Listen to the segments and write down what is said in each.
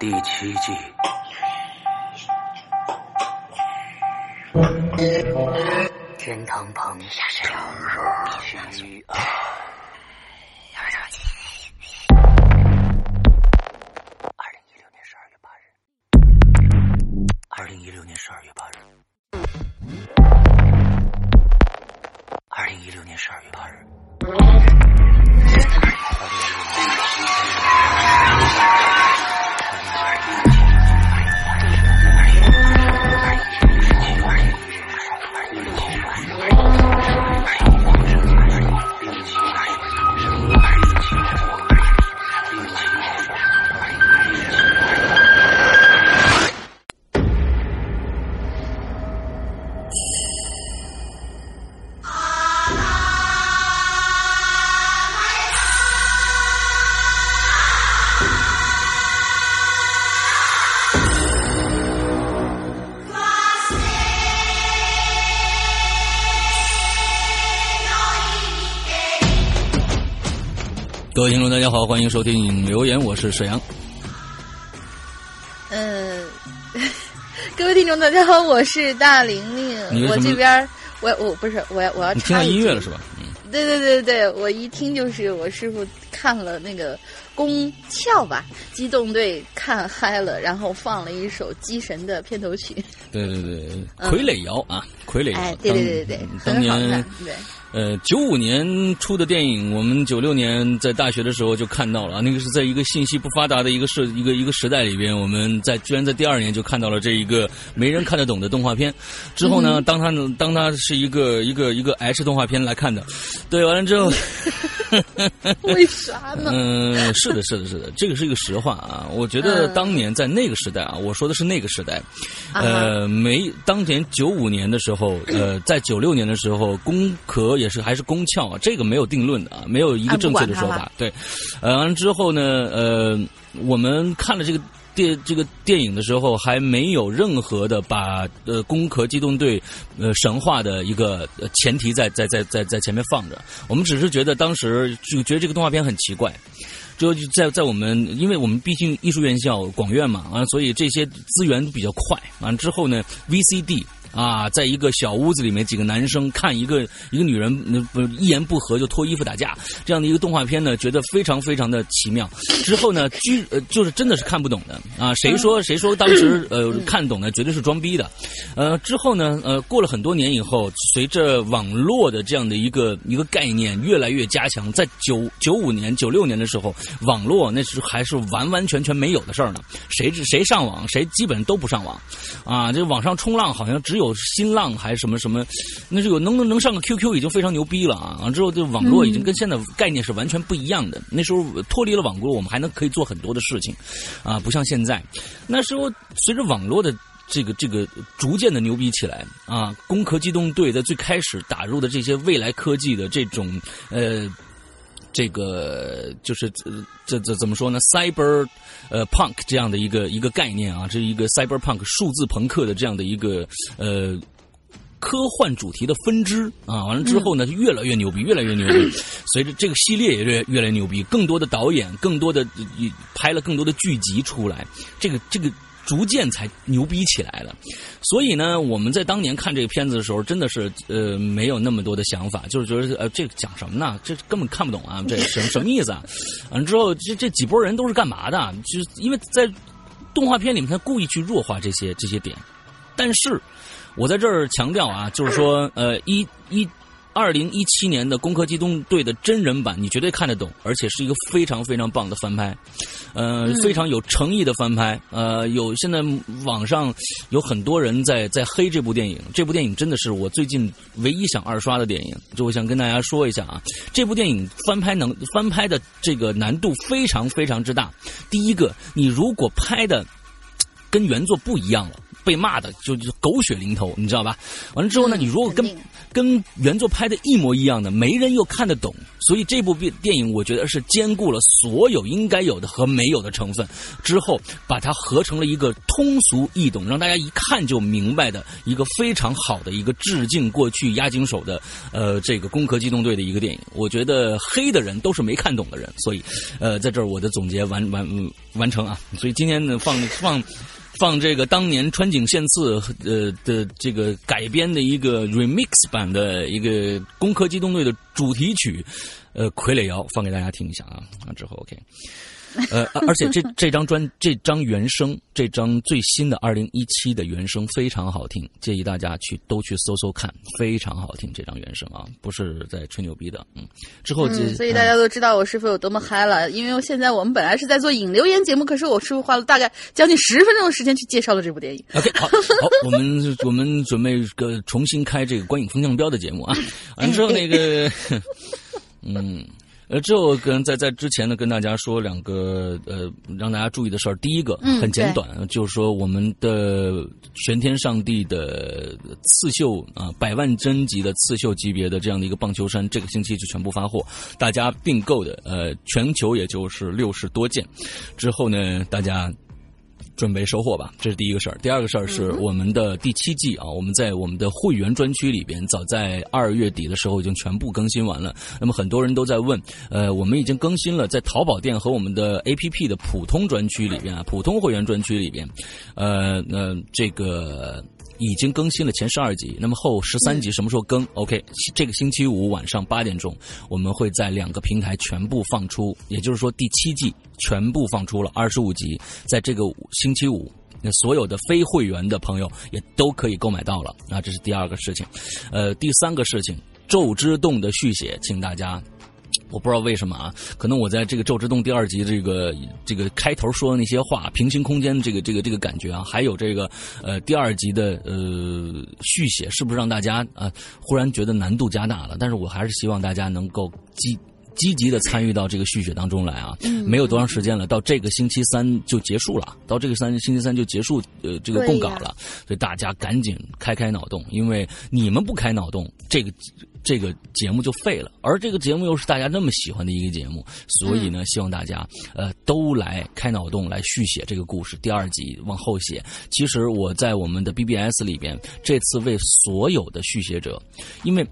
第七季。天堂旁，相遇好，欢迎收听留言，我是沈阳。嗯，各位听众，大家好，我是大玲玲。我这边，我我不是我要我要你听到音乐了是吧？嗯，对对对对，我一听就是我师傅看了那个宫壳吧，机动队看嗨了，然后放了一首《机神》的片头曲。对对对，傀儡摇啊，傀儡摇。哎，对对对对，当年对。呃，九五年出的电影，我们九六年在大学的时候就看到了。那个是在一个信息不发达的一个时一个一个时代里边，我们在居然在第二年就看到了这一个没人看得懂的动画片。之后呢，当它当它是一个一个一个 H 动画片来看的，对，完了之后，为啥呢？嗯，是的，是的，是的，这个是一个实话啊。我觉得当年在那个时代啊，我说的是那个时代，呃，没当年九五年的时候，呃，在九六年的时候，工壳。也是还是宫壳啊，这个没有定论的啊，没有一个正确的说法。对，呃，完了之后呢，呃，我们看了这个电这个电影的时候，还没有任何的把呃攻壳机动队呃神话的一个前提在在在在在前面放着。我们只是觉得当时就觉得这个动画片很奇怪，就在在我们，因为我们毕竟艺术院校广院嘛啊，所以这些资源比较快。完了之后呢，VCD。啊，在一个小屋子里面，几个男生看一个一个女人不一言不合就脱衣服打架这样的一个动画片呢，觉得非常非常的奇妙。之后呢，居呃就是真的是看不懂的啊！谁说 谁说当时呃看懂的绝对是装逼的。呃，之后呢，呃过了很多年以后，随着网络的这样的一个一个概念越来越加强，在九九五年九六年的时候，网络那是还是完完全全没有的事儿呢。谁谁上网，谁基本都不上网啊！这网上冲浪好像只有。有新浪还是什么什么，那是有能能能上个 QQ 已经非常牛逼了啊！完之后，就网络已经跟现在概念是完全不一样的。那时候脱离了网络，我们还能可以做很多的事情，啊，不像现在。那时候随着网络的这个这个逐渐的牛逼起来啊，攻壳机动队在最开始打入的这些未来科技的这种呃。这个就是这这怎么说呢？cyber 呃 punk 这样的一个一个概念啊，这是一个 cyber punk 数字朋克的这样的一个呃科幻主题的分支啊。完了之后呢，越来越牛逼，越来越牛逼。随着这个系列也越越来越牛逼，更多的导演，更多的拍了更多的剧集出来。这个这个。逐渐才牛逼起来了，所以呢，我们在当年看这个片子的时候，真的是呃没有那么多的想法，就是觉得呃这讲什么呢？这根本看不懂啊，这什 什么意思啊？完了之后，这这几波人都是干嘛的？就是因为在动画片里面，他故意去弱化这些这些点。但是我在这儿强调啊，就是说呃一一。二零一七年的《攻壳机动队》的真人版，你绝对看得懂，而且是一个非常非常棒的翻拍，呃，非常有诚意的翻拍。呃，有现在网上有很多人在在黑这部电影，这部电影真的是我最近唯一想二刷的电影。就我想跟大家说一下啊，这部电影翻拍能翻拍的这个难度非常非常之大。第一个，你如果拍的跟原作不一样了。被骂的就就狗血淋头，你知道吧？完了之后呢，嗯你如果跟跟原作拍的一模一样的，没人又看得懂，所以这部电电影我觉得是兼顾了所有应该有的和没有的成分，之后把它合成了一个通俗易懂，让大家一看就明白的一个非常好的一个致敬过去押井守的呃这个《攻壳机动队》的一个电影。我觉得黑的人都是没看懂的人，所以呃在这儿我的总结完完完成啊。所以今天呢放放。放这个当年川井宪次呃的这个改编的一个 remix 版的一个《攻壳机动队》的主题曲，呃，傀儡摇放给大家听一下啊，啊之后 OK。呃，而且这这张专这张原声，这张最新的二零一七的原声非常好听，建议大家去都去搜搜看，非常好听这张原声啊，不是在吹牛逼的，嗯。之后就、嗯，所以大家都知道我师傅有多么嗨了。因为现在我们本来是在做引留言节目，可是我师傅花了大概将近十分钟的时间去介绍了这部电影。OK，好，好，我们我们准备个重新开这个观影风向标的节目啊。完之后那个，嗯。呃，之后跟在在之前呢，跟大家说两个呃，让大家注意的事儿。第一个嗯很简短，就是说我们的玄天上帝的刺绣啊，百万针级的刺绣级别的这样的一个棒球衫，这个星期就全部发货，大家订购的呃，全球也就是六十多件。之后呢，大家。准备收货吧，这是第一个事儿。第二个事儿是我们的第七季啊，我们在我们的会员专区里边，早在二月底的时候已经全部更新完了。那么很多人都在问，呃，我们已经更新了在淘宝店和我们的 APP 的普通专区里边啊，普通会员专区里边，呃，那这个。已经更新了前十二集，那么后十三集什么时候更？OK，这个星期五晚上八点钟，我们会在两个平台全部放出，也就是说第七季全部放出了二十五集，在这个星期五。那所有的非会员的朋友也都可以购买到了啊，这是第二个事情。呃，第三个事情，《咒之洞》的续写，请大家我不知道为什么啊，可能我在这个《咒之洞》第二集这个这个开头说的那些话，平行空间这个这个这个感觉啊，还有这个呃第二集的呃续写，是不是让大家啊、呃、忽然觉得难度加大了？但是我还是希望大家能够积。积极的参与到这个续写当中来啊！没有多长时间了，到这个星期三就结束了，到这个三星期三就结束呃这个供稿了，所以大家赶紧开开脑洞，因为你们不开脑洞，这个这个节目就废了。而这个节目又是大家那么喜欢的一个节目，所以呢，希望大家呃都来开脑洞来续写这个故事，第二集往后写。其实我在我们的 BBS 里边，这次为所有的续写者，因为。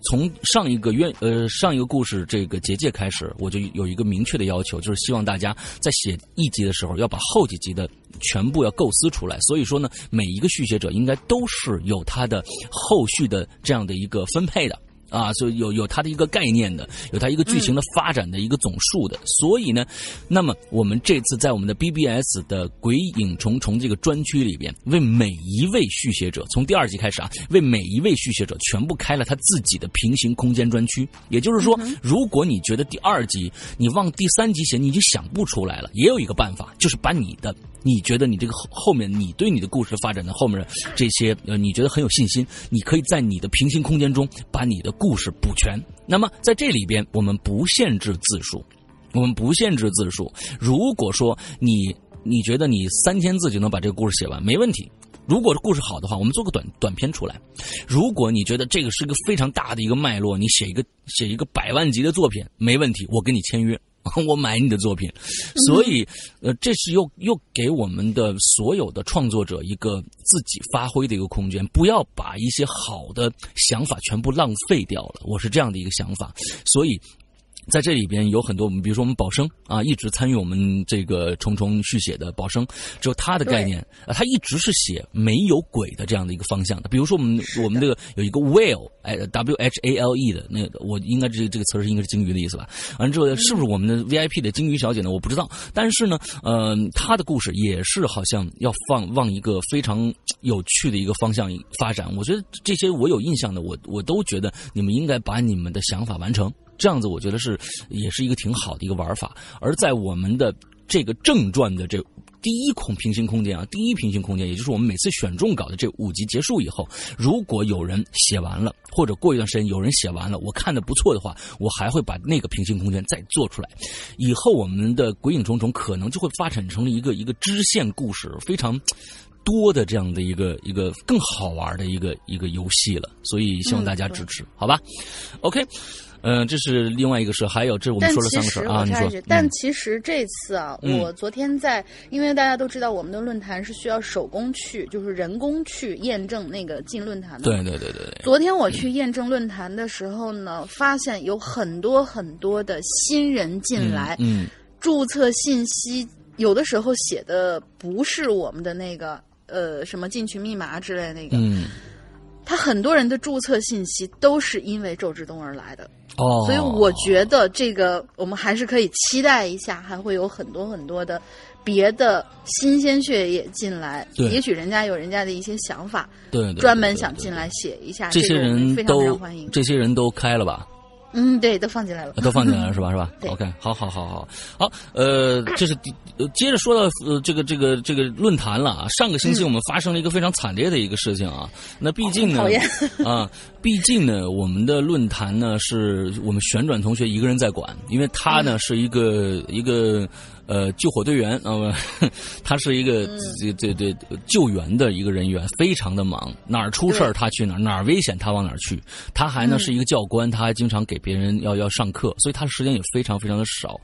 从上一个愿呃上一个故事这个结界开始，我就有一个明确的要求，就是希望大家在写一集的时候，要把后几集的全部要构思出来。所以说呢，每一个续写者应该都是有他的后续的这样的一个分配的。啊，所以有有它的一个概念的，有它一个剧情的发展的一个总数的，所以呢，那么我们这次在我们的 BBS 的《鬼影重重》这个专区里边，为每一位续写者，从第二集开始啊，为每一位续写者全部开了他自己的平行空间专区。也就是说，如果你觉得第二集你往第三集写，你已经想不出来了，也有一个办法，就是把你的。你觉得你这个后后面，你对你的故事发展的后面这些呃，你觉得很有信心，你可以在你的平行空间中把你的故事补全。那么在这里边，我们不限制字数，我们不限制字数。如果说你你觉得你三千字就能把这个故事写完，没问题。如果故事好的话，我们做个短短篇出来。如果你觉得这个是一个非常大的一个脉络，你写一个写一个百万级的作品，没问题，我跟你签约。我买你的作品，所以，呃，这是又又给我们的所有的创作者一个自己发挥的一个空间，不要把一些好的想法全部浪费掉了。我是这样的一个想法，所以。在这里边有很多，我们比如说我们宝生啊，一直参与我们这个重重续写的宝生，只有他的概念啊，他一直是写没有鬼的这样的一个方向的。比如说我们我们这个有一个 whale，哎，W H A L E 的那个，我应该这这个词是应该是鲸鱼的意思吧？完了之后是不是我们的 VIP 的鲸鱼小姐呢？我不知道，但是呢，呃，他的故事也是好像要放往一个非常有趣的一个方向发展。我觉得这些我有印象的，我我都觉得你们应该把你们的想法完成。这样子，我觉得是也是一个挺好的一个玩法。而在我们的这个正传的这第一空平行空间啊，第一平行空间，也就是我们每次选中稿的这五集结束以后，如果有人写完了，或者过一段时间有人写完了，我看的不错的话，我还会把那个平行空间再做出来。以后我们的鬼影重重可能就会发展成了一个一个支线故事，非常。多的这样的一个一个更好玩的一个一个游戏了，所以希望大家支持，好吧？OK。嗯，这是另外一个事，还有这我们说了三个事啊。你说，但其实这次啊，我昨天在，因为大家都知道我们的论坛是需要手工去，就是人工去验证那个进论坛的。对对对对对。昨天我去验证论坛的时候呢，发现有很多很多的新人进来，嗯，注册信息有的时候写的不是我们的那个呃什么进群密码之类那个，嗯，他很多人的注册信息都是因为周志东而来的。哦，所以我觉得这个我们还是可以期待一下，还会有很多很多的别的新鲜血液进来。对，也许人家有人家的一些想法，对，专门想进来写一下。这些人都这些人都开了吧？嗯，对，都放进来了，都放进来了是吧？是吧？OK，好好好好好，呃，这是接着说到呃这个这个这个论坛了啊。上个星期我们发生了一个非常惨烈的一个事情啊。那毕竟呢，啊，毕竟呢，我们的论坛呢是我们旋转同学一个人在管，因为他呢是一个一个。呃，救火队员，那么 他是一个这这这救援的一个人员，非常的忙，哪儿出事儿他去哪儿，哪儿危险他往哪儿去。他还呢是一个教官，他还经常给别人要要上课，所以他的时间也非常非常的少。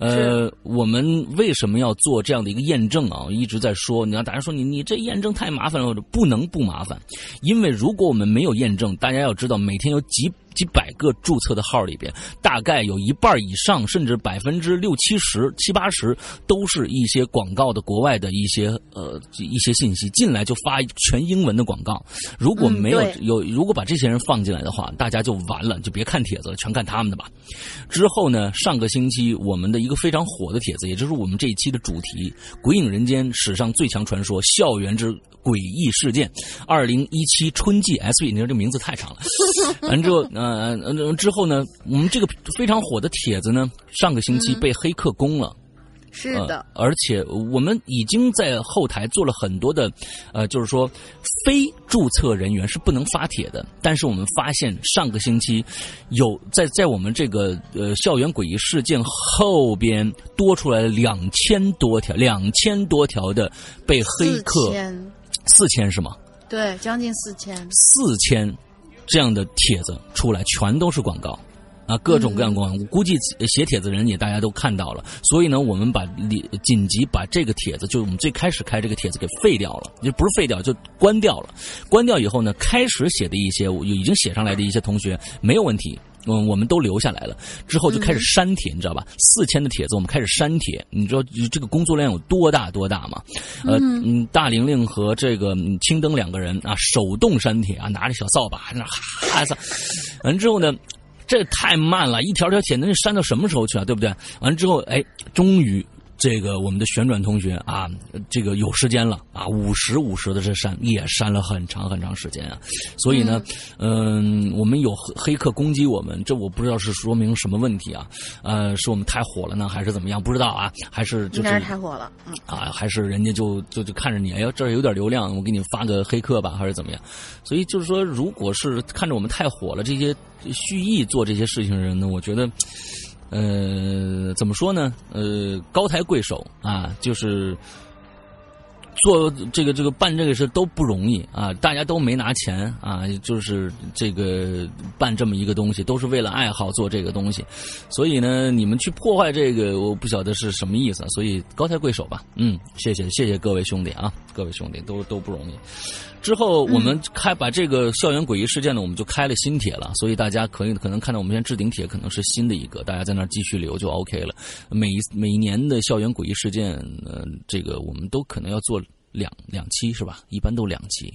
呃，我们为什么要做这样的一个验证啊？一直在说，你要大家说你你这验证太麻烦了，不能不麻烦，因为如果我们没有验证，大家要知道每天有几。几百个注册的号里边，大概有一半以上，甚至百分之六七十、七八十，都是一些广告的国外的一些呃一些信息进来就发全英文的广告。如果没有有，如果把这些人放进来的话，大家就完了，就别看帖子了，全看他们的吧。之后呢，上个星期我们的一个非常火的帖子，也就是我们这一期的主题《鬼影人间》史上最强传说——校园之诡异事件，二零一七春季 S B，你说这名字太长了。完之后，呃，之后呢，我们这个非常火的帖子呢，上个星期被黑客攻了。是的，而且我们已经在后台做了很多的，呃，就是说非注册人员是不能发帖的。但是我们发现上个星期有在在我们这个呃校园诡异事件后边多出来了两千多条，两千多条的被黑客四千是吗？对，将近四千，四千。这样的帖子出来全都是广告，啊，各种各样广告。估计写帖子人也大家都看到了，所以呢，我们把紧急把这个帖子，就是我们最开始开这个帖子给废掉了，就不是废掉，就关掉了。关掉以后呢，开始写的一些已经写上来的一些同学没有问题。嗯，我们都留下来了，之后就开始删帖，你知道吧？四千的帖子，我们开始删帖。你知道这个工作量有多大多大吗？呃，嗯，大玲玲和这个青灯两个人啊，手动删帖啊，拿着小扫把那哈哈，完之后呢，这太慢了，一条条帖那删到什么时候去啊？对不对？完之后，哎，终于。这个我们的旋转同学啊，这个有时间了啊，五十五十的这删也删了很长很长时间啊，所以呢，嗯，我们有黑客攻击我们，这我不知道是说明什么问题啊，呃，是我们太火了呢，还是怎么样？不知道啊，还是就是太火了，嗯啊，还是人家就就就看着你，哎呦，这儿有点流量，我给你发个黑客吧，还是怎么样？所以就是说，如果是看着我们太火了，这些蓄意做这些事情的人呢，我觉得。呃，怎么说呢？呃，高抬贵手啊，就是做这个这个办这个事都不容易啊，大家都没拿钱啊，就是这个办这么一个东西，都是为了爱好做这个东西，所以呢，你们去破坏这个，我不晓得是什么意思，所以高抬贵手吧。嗯，谢谢谢谢各位兄弟啊，各位兄弟都都不容易。之后我们开把这个校园诡异事件呢，我们就开了新帖了，所以大家可以可能看到我们现在置顶帖可能是新的一个，大家在那儿继续留就 OK 了。每每年的校园诡异事件，呃，这个我们都可能要做两两期是吧？一般都两期。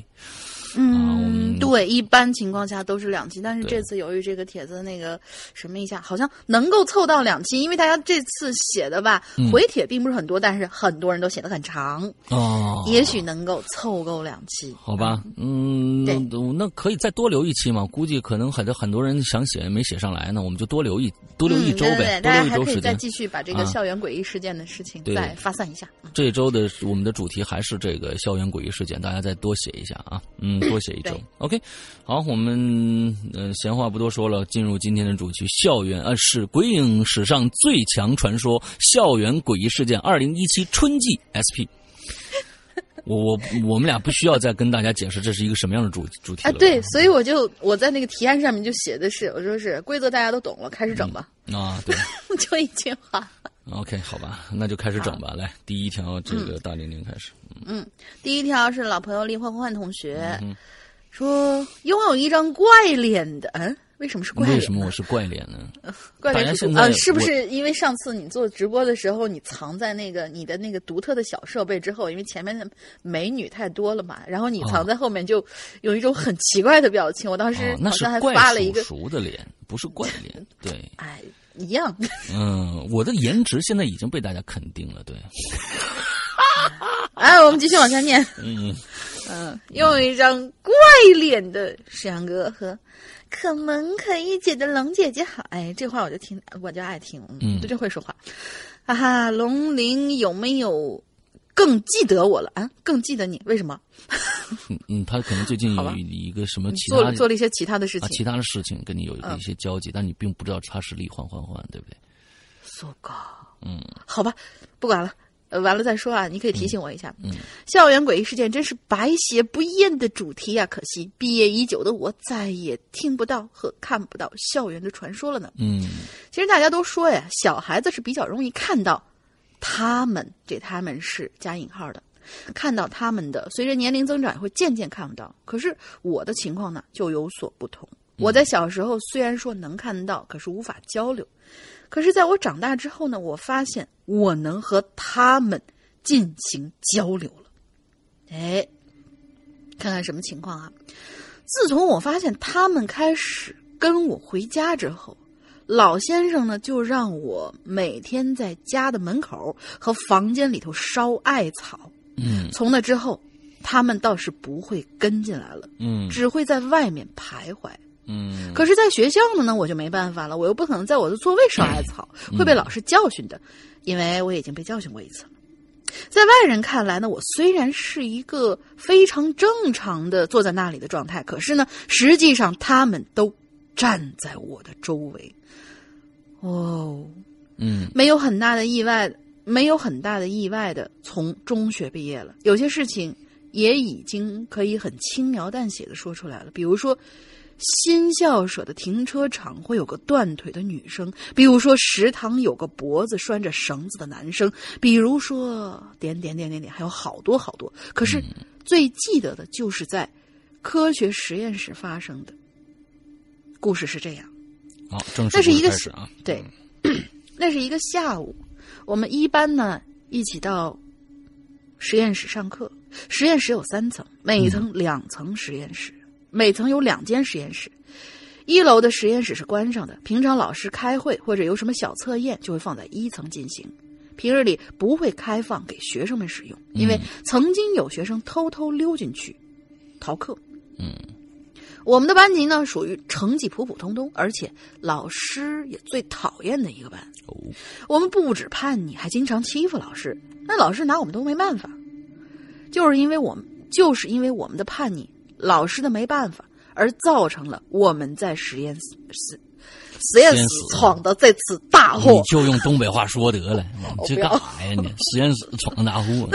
嗯，对，一般情况下都是两期，但是这次由于这个帖子那个什么一下，好像能够凑到两期，因为大家这次写的吧，回帖并不是很多，但是很多人都写的很长哦，也许能够凑够两期，好吧？嗯，那那可以再多留一期嘛？估计可能很多很多人想写没写上来呢，我们就多留一多留一周呗，多留一周时间，再继续把这个校园诡异事件的事情再发散一下。这一周的我们的主题还是这个校园诡异事件，大家再多写一下啊，嗯。多写一周，OK，好，我们呃闲话不多说了，进入今天的主题，校园呃是鬼影史上最强传说，校园诡异事件二零一七春季 SP。我我我们俩不需要再跟大家解释这是一个什么样的主主题啊。对，所以我就我在那个提案上面就写的是，我说是规则大家都懂了，开始整吧。啊，对，就一句话。OK，好吧，那就开始整吧。来，第一条，这个大玲玲开始。嗯，第一条是老朋友李焕焕同学说，拥有一张怪脸的，嗯。为什么是怪脸？为什么我是怪脸呢？怪脸是啊，是不是因为上次你做直播的时候，你藏在那个你的那个独特的小设备之后，因为前面的美女太多了嘛，然后你藏在后面就有一种很奇怪的表情。我当时好像还发了一个熟的脸，不是怪脸，对，哎，一样。嗯，我的颜值现在已经被大家肯定了，对。哎，我们继续往下念。嗯嗯，用一张怪脸的沈阳哥和。可萌可御姐的龙姐姐好，哎，这话我就听，我就爱听，嗯，就这会说话，哈哈，龙鳞有没有更记得我了啊？更记得你，为什么？嗯嗯，他可能最近有一个什么其他做做了一些其他的事情，其他的事情跟你有一些交集，但你并不知道他是李欢欢欢，对不对？so g 嗯，好吧，不管了。呃，完了再说啊！你可以提醒我一下。嗯，校园诡异事件真是百写不厌的主题啊！可惜毕业已久的我再也听不到和看不到校园的传说了呢。嗯，其实大家都说呀，小孩子是比较容易看到他们，这他们是加引号的，看到他们的。随着年龄增长，会渐渐看不到。可是我的情况呢，就有所不同。我在小时候虽然说能看到，可是无法交流。可是，在我长大之后呢，我发现我能和他们进行交流了。哎，看看什么情况啊？自从我发现他们开始跟我回家之后，老先生呢就让我每天在家的门口和房间里头烧艾草。嗯，从那之后，他们倒是不会跟进来了。嗯，只会在外面徘徊。嗯，可是，在学校呢，呢我就没办法了，我又不可能在我的座位烧艾草，会被老师教训的，因为我已经被教训过一次了。在外人看来呢，我虽然是一个非常正常的坐在那里的状态，可是呢，实际上他们都站在我的周围。哦，嗯，没有很大的意外，没有很大的意外的，从中学毕业了，有些事情也已经可以很轻描淡写的说出来了，比如说。新校舍的停车场会有个断腿的女生，比如说食堂有个脖子拴着绳子的男生，比如说点点点点点，还有好多好多。可是最记得的就是在科学实验室发生的故事是这样。好，正式那是一个啊，对，那是一个下午，我们一班呢一起到实验室上课。实验室有三层，每层两层实验室。每层有两间实验室，一楼的实验室是关上的。平常老师开会或者有什么小测验，就会放在一层进行。平日里不会开放给学生们使用，因为曾经有学生偷偷溜进去逃课。嗯，我们的班级呢属于成绩普普通通，而且老师也最讨厌的一个班。哦，我们不止叛逆，还经常欺负老师。那老师拿我们都没办法，就是因为我们就是因为我们的叛逆。老师的没办法，而造成了我们在实验室实实验室闯的这次大祸。你就用东北话说得了，你这干啥呀？你实验室闯的大祸。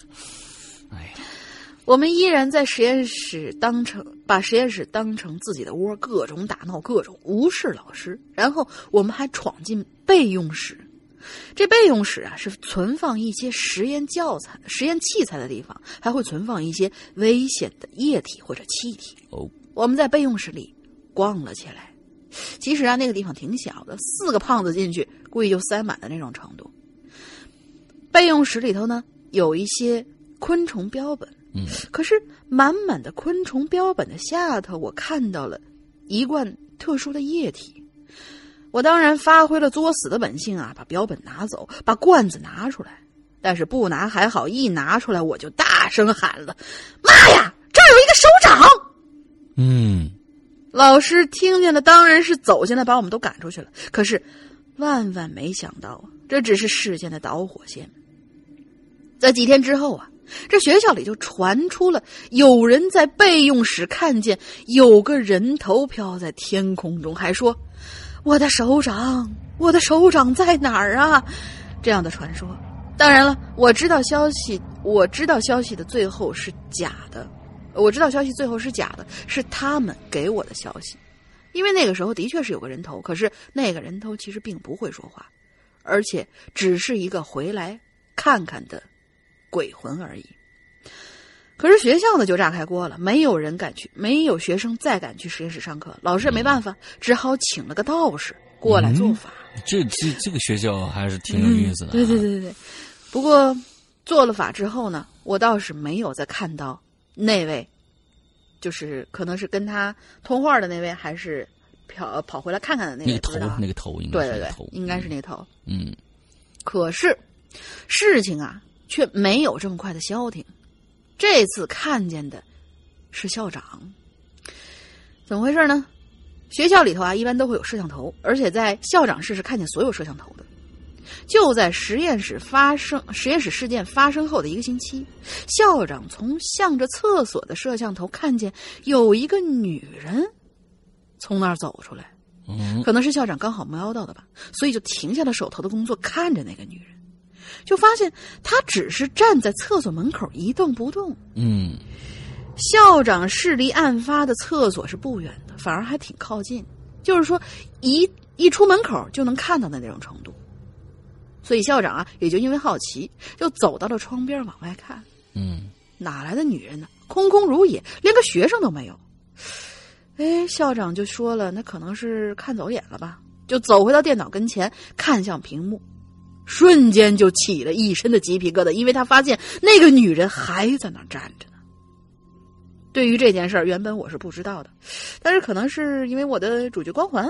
哎，我们依然在实验室当成把实验室当成自己的窝，各种打闹，各种无视老师。然后我们还闯进备用室。这备用室啊，是存放一些实验教材、实验器材的地方，还会存放一些危险的液体或者气体。哦，我们在备用室里逛了起来。其实啊，那个地方挺小的，四个胖子进去估计就塞满的那种程度。备用室里头呢，有一些昆虫标本。嗯，可是满满的昆虫标本的下头，我看到了一罐特殊的液体。我当然发挥了作死的本性啊，把标本拿走，把罐子拿出来。但是不拿还好，一拿出来我就大声喊了：“妈呀，这儿有一个手掌！”嗯，老师听见了，当然是走进来把我们都赶出去了。可是万万没想到啊，这只是事件的导火线。在几天之后啊，这学校里就传出了有人在备用室看见有个人头飘在天空中，还说。我的手掌，我的手掌在哪儿啊？这样的传说，当然了，我知道消息，我知道消息的最后是假的，我知道消息最后是假的，是他们给我的消息，因为那个时候的确是有个人头，可是那个人头其实并不会说话，而且只是一个回来看看的鬼魂而已。可是学校呢就炸开锅了，没有人敢去，没有学生再敢去实验室上课，老师也没办法，只好请了个道士过来做法。这这这个学校还是挺有意思的。对对对对对。不过做了法之后呢，我倒是没有再看到那位，就是可能是跟他通话的那位，还是跑跑回来看看的那个头，那个头应该对对对，应该是那头。嗯。可是事情啊，却没有这么快的消停。这次看见的是校长，怎么回事呢？学校里头啊，一般都会有摄像头，而且在校长室是看见所有摄像头的。就在实验室发生实验室事件发生后的一个星期，校长从向着厕所的摄像头看见有一个女人从那儿走出来，可能是校长刚好瞄到的吧，所以就停下了手头的工作，看着那个女人。就发现他只是站在厕所门口一动不动。嗯，校长室离案发的厕所是不远的，反而还挺靠近，就是说一一出门口就能看到的那种程度。所以校长啊，也就因为好奇，就走到了窗边往外看。嗯，哪来的女人呢？空空如也，连个学生都没有。哎，校长就说了，那可能是看走眼了吧？就走回到电脑跟前，看向屏幕。瞬间就起了一身的鸡皮疙瘩，因为他发现那个女人还在那儿站着呢。对于这件事儿，原本我是不知道的，但是可能是因为我的主角光环，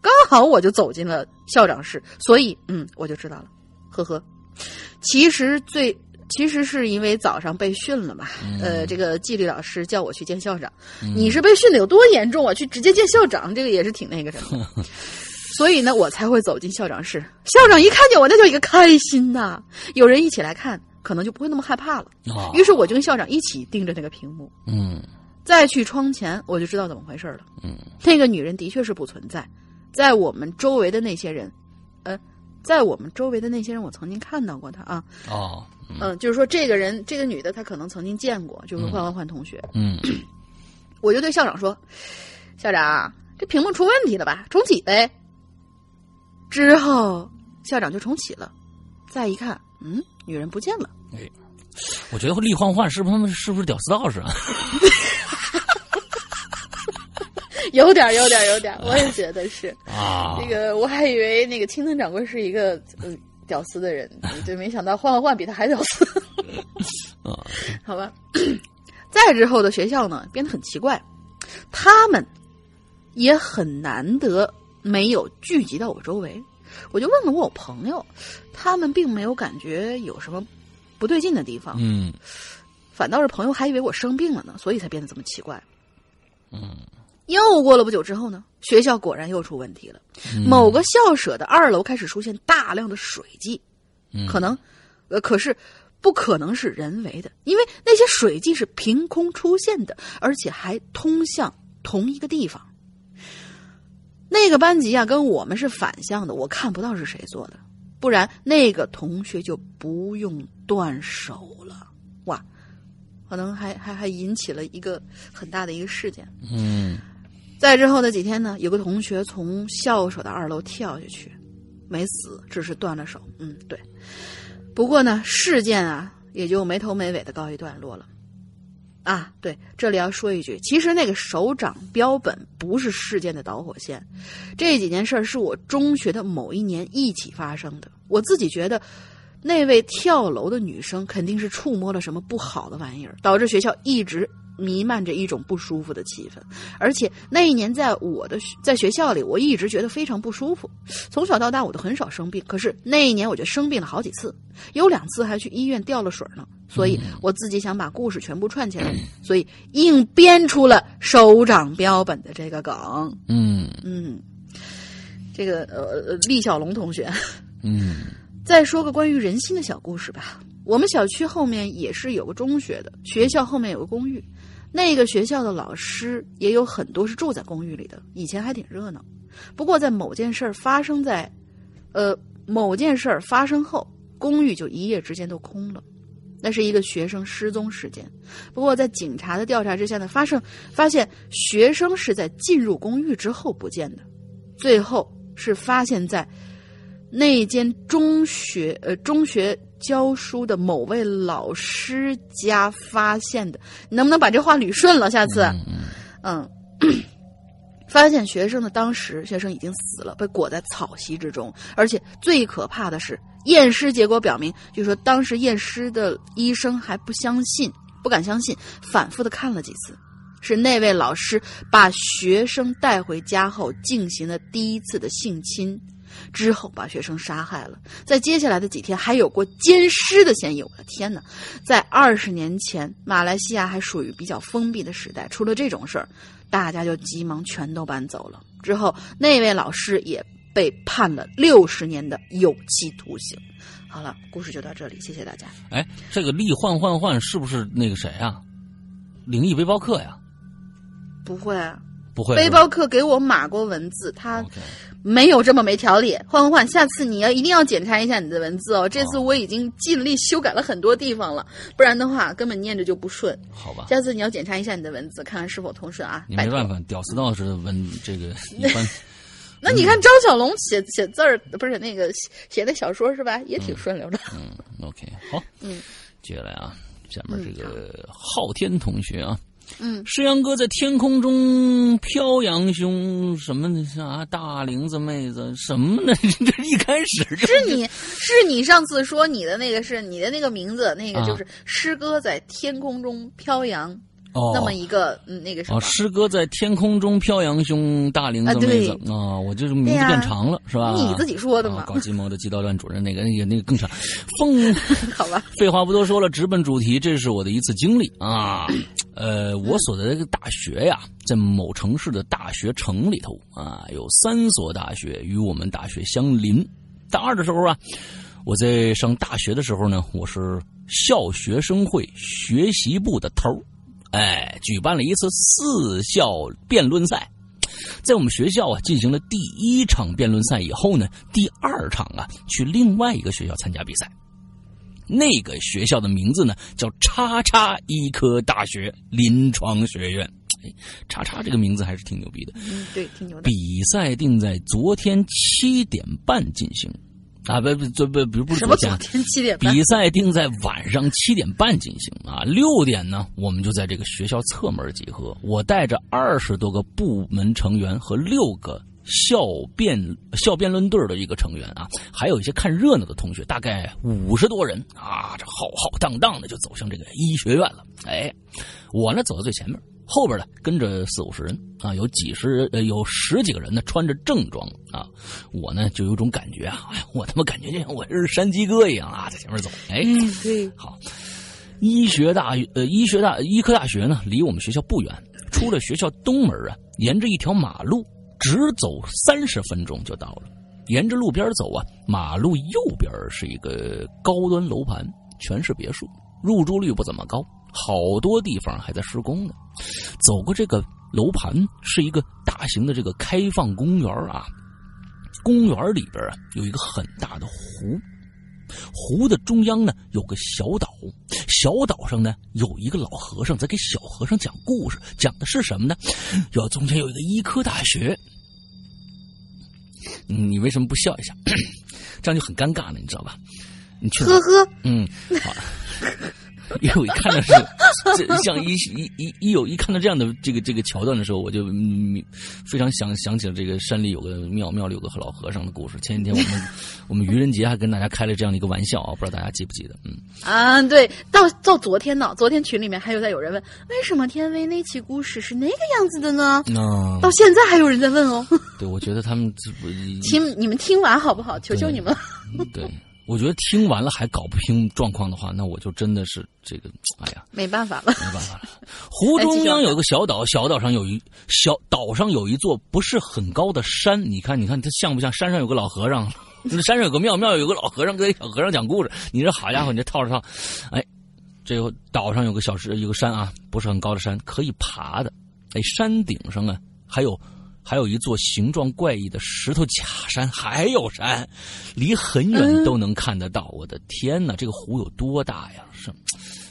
刚好我就走进了校长室，所以嗯，我就知道了。呵呵，其实最其实是因为早上被训了嘛，呃，这个纪律老师叫我去见校长。你是被训的有多严重啊？去直接见校长，这个也是挺那个什么。所以呢，我才会走进校长室。校长一看见我，那叫一个开心呐！有人一起来看，可能就不会那么害怕了。于是我就跟校长一起盯着那个屏幕。嗯，再去窗前，我就知道怎么回事了。嗯，那个女人的确是不存在，在我们周围的那些人，呃，在我们周围的那些人，我曾经看到过她啊。哦，嗯，就是说这个人，这个女的，她可能曾经见过，就是换换换同学。嗯，我就对校长说：“校长，这屏幕出问题了吧？重启呗。”之后，校长就重启了，再一看，嗯，女人不见了。哎，我觉得厉焕焕是不是是不是屌丝道士啊？有点，有点，有点，我也觉得是啊。那个我还以为那个青藤掌柜是一个嗯屌丝的人，就没想到焕焕比他还屌丝。啊，好吧。再之后的学校呢，变得很奇怪，他们也很难得。没有聚集到我周围，我就问了我朋友，他们并没有感觉有什么不对劲的地方。嗯，反倒是朋友还以为我生病了呢，所以才变得这么奇怪。嗯，又过了不久之后呢，学校果然又出问题了。某个校舍的二楼开始出现大量的水迹，可能，呃，可是不可能是人为的，因为那些水迹是凭空出现的，而且还通向同一个地方。那个班级啊，跟我们是反向的，我看不到是谁做的，不然那个同学就不用断手了。哇，可能还还还引起了一个很大的一个事件。嗯，在之后的几天呢，有个同学从校舍的二楼跳下去，没死，只是断了手。嗯，对。不过呢，事件啊也就没头没尾的告一段落了。啊，对，这里要说一句，其实那个手掌标本不是事件的导火线，这几件事儿是我中学的某一年一起发生的。我自己觉得，那位跳楼的女生肯定是触摸了什么不好的玩意儿，导致学校一直。弥漫着一种不舒服的气氛，而且那一年在我的在学校里，我一直觉得非常不舒服。从小到大，我都很少生病，可是那一年我就生病了好几次，有两次还去医院吊了水呢。所以我自己想把故事全部串起来，所以硬编出了手掌标本的这个梗。嗯嗯，这个呃，厉小龙同学，嗯，再说个关于人心的小故事吧。我们小区后面也是有个中学的，学校后面有个公寓。那个学校的老师也有很多是住在公寓里的，以前还挺热闹。不过在某件事儿发生在，呃，某件事儿发生后，公寓就一夜之间都空了。那是一个学生失踪事件。不过在警察的调查之下呢，发生发现学生是在进入公寓之后不见的，最后是发现在那间中学呃中学教书的某位老师家发现的。你能不能把这话捋顺了？下次，嗯。发现学生的当时，学生已经死了，被裹在草席之中。而且最可怕的是，验尸结果表明，就说当时验尸的医生还不相信，不敢相信，反复的看了几次，是那位老师把学生带回家后进行了第一次的性侵，之后把学生杀害了。在接下来的几天，还有过奸尸的嫌疑。我的天哪！在二十年前，马来西亚还属于比较封闭的时代，出了这种事儿。大家就急忙全都搬走了。之后，那位老师也被判了六十年的有期徒刑。好了，故事就到这里，谢谢大家。哎，这个力换换换是不是那个谁啊？灵异背包客呀？不会，啊不会。背包客给我码过文字，他。没有这么没条理，换换换，下次你要一定要检查一下你的文字哦。这次我已经尽力修改了很多地方了，不然的话根本念着就不顺。好吧，下次你要检查一下你的文字，看看是否通顺啊。你没办法，屌丝道士文这个一般。那你看张小龙写写字儿，不是那个写的小说是吧？也挺顺溜的。嗯，OK，好，嗯，接下来啊，下面这个昊天同学啊。嗯，诗阳哥在天空中飘扬，兄什么的啥大玲子妹子什么呢？这一开始是你是你上次说你的那个是你的那个名字，那个就是诗歌在天空中飘扬。哦，那么一个嗯，那个什么，诗歌在天空中飘扬，兄大龄的妹子啊，我就是名字变长了，是吧？你自己说的嘛。搞鸡毛的鸡道段主任那个那个那个更长。风，好吧。废话不多说了，直奔主题。这是我的一次经历啊，呃，我所在的大学呀，在某城市的大学城里头啊，有三所大学与我们大学相邻。大二的时候啊，我在上大学的时候呢，我是校学生会学习部的头哎，举办了一次四校辩论赛，在我们学校啊进行了第一场辩论赛以后呢，第二场啊去另外一个学校参加比赛，那个学校的名字呢叫叉叉医科大学临床学院，哎，叉叉这个名字还是挺牛逼的，嗯，对，挺牛的。比赛定在昨天七点半进行。啊不不不不不不是什么昨天七点半比赛定在晚上七点半进行啊六点呢我们就在这个学校侧门集合我带着二十多个部门成员和六个校辩校辩论队的一个成员啊还有一些看热闹的同学大概五十多人啊这浩浩荡荡的就走向这个医学院了哎我呢走在最前面。后边呢跟着四五十人啊，有几十呃有十几个人呢穿着正装啊，我呢就有种感觉啊，哎，我他妈感觉就像我是山鸡哥一样啊，在前面走，哎，对，好，医学大呃医学大医科大学呢离我们学校不远，出了学校东门啊，沿着一条马路直走三十分钟就到了，沿着路边走啊，马路右边是一个高端楼盘，全是别墅，入住率不怎么高。好多地方还在施工呢。走过这个楼盘，是一个大型的这个开放公园啊。公园里边啊，有一个很大的湖，湖的中央呢有个小岛，小岛上呢有一个老和尚在给小和尚讲故事，讲的是什么呢？有中间有一个医科大学。你为什么不笑一下？这样就很尴尬了，你知道吧？你去呵呵，嗯，好。因为我一看到是这像一一一一有一看到这样的这个这个桥段的时候，我就非常想想起了这个山里有个庙，庙里有个老和尚的故事。前几天我们我们愚人节还跟大家开了这样的一个玩笑啊，不知道大家记不记得？嗯 啊，对，到到昨天呢，昨天群里面还有在有人问，为什么天威那期故事是那个样子的呢？那，到现在还有人在问哦。对，我觉得他们听你们听完好不好？求求你们。对。我觉得听完了还搞不清状况的话，那我就真的是这个，哎呀，没办法了，没办法了。湖中央有个小岛，小岛上有一小岛上有一座不是很高的山，你看，你看它像不像？山上有个老和尚，那 山上有个庙，庙有个老和尚给小和尚讲故事。你这好家伙，你这套着套，哎，这个岛上有个小石，有个山啊，不是很高的山，可以爬的。哎，山顶上啊，还有还有一座形状怪异的石头假山，还有山，离很远都能看得到。我的天哪，这个湖有多大呀？是，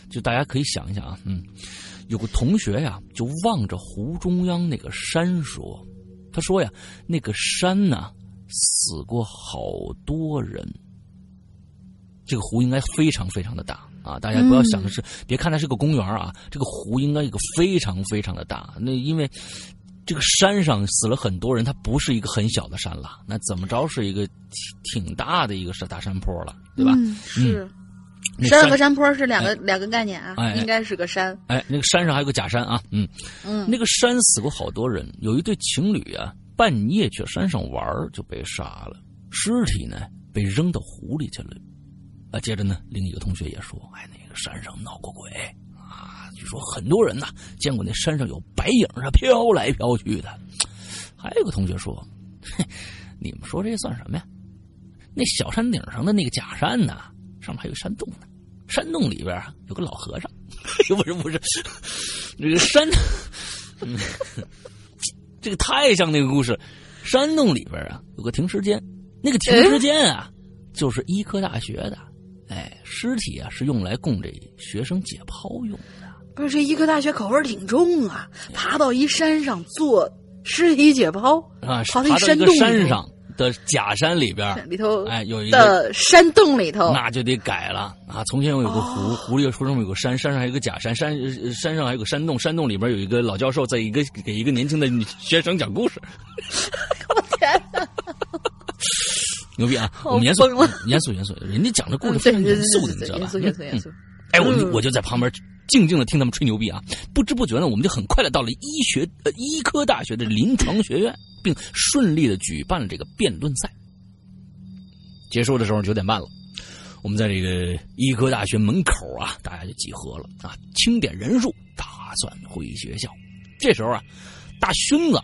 就大家可以想一想啊，嗯，有个同学呀，就望着湖中央那个山说：“他说呀，那个山呢，死过好多人。这个湖应该非常非常的大。”啊，大家不要想的是，别看它是个公园啊，这个湖应该一个非常非常的大。那因为这个山上死了很多人，它不是一个很小的山了，那怎么着是一个挺挺大的一个是大山坡了，对吧？是，山和山坡是两个两个概念啊，应该是个山。哎，那个山上还有个假山啊，嗯。嗯，那个山死过好多人，有一对情侣啊，半夜去山上玩就被杀了，尸体呢被扔到湖里去了。啊，接着呢，另一个同学也说：“哎，那个山上闹过鬼啊！据说很多人呢见过那山上有白影啊飘来飘去的。”还有个同学说：“你们说这算什么呀？那小山顶上的那个假山呢，上面还有山洞呢，山洞里边有个老和尚。不是不是，这个山，这个太像那个故事。山洞里边啊有个停尸间，那个停尸间啊就是医科大学的。”哎，尸体啊是用来供这学生解剖用的。不是这医科大学口味挺重啊，爬到一山上做尸体解剖啊，爬到一山洞山上的假山里边里头，哎，有一个山洞里头，那就得改了啊。从前有个湖，湖里湖上有个山，山上还有个假山，山山上还有个山洞，山洞里边有一个老教授在一个给一个年轻的学生讲故事。我天哪！牛逼啊！我们严肃，严肃，严肃。人家讲的故事非常严肃的，你知道吧？严肃，严肃，严肃。哎，我我就在旁边静静的听他们吹牛逼啊！不知不觉呢，我们就很快的到了医学呃医科大学的临床学院，并顺利的举办了这个辩论赛。结束的时候九点半了，我们在这个医科大学门口啊，大家就集合了啊，清点人数，打算回学校。这时候啊，大勋子，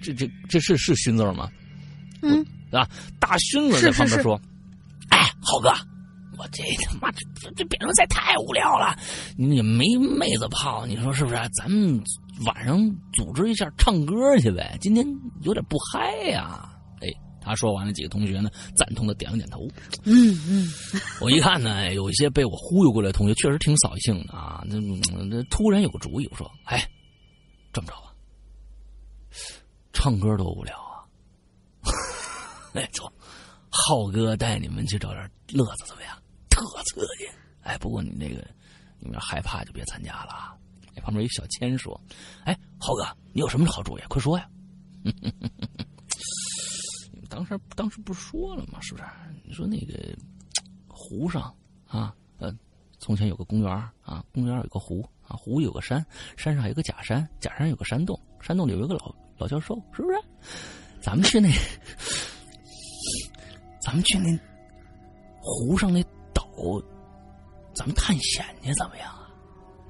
这这这是是勋字吗？嗯。对吧？大勋子在旁边说：“哎，浩哥，我这他妈这这辩论赛太无聊了，你也没妹子泡，你说是不是？咱们晚上组织一下唱歌去呗？今天有点不嗨呀。”哎，他说完了，几个同学呢赞同的点了点头。嗯嗯，我一看呢，有一些被我忽悠过来的同学确实挺扫兴的啊。那那突然有个主意，我说：“哎，这么着吧，唱歌多无聊。”哎，走，浩哥带你们去找点乐子，怎么样？特刺激！哎，不过你那个，你们害怕就别参加了啊。哎，旁边一小千说：“哎，浩哥，你有什么好主意？快说呀！” 你们当时当时不是说了吗？是不是？你说那个湖上啊，呃，从前有个公园啊，公园有个湖啊，湖有个山，山上有个假山，假山有个山洞，山洞里有一个老老教授，是不是？咱们去那。咱们去那湖上那岛，咱们探险去怎么样啊？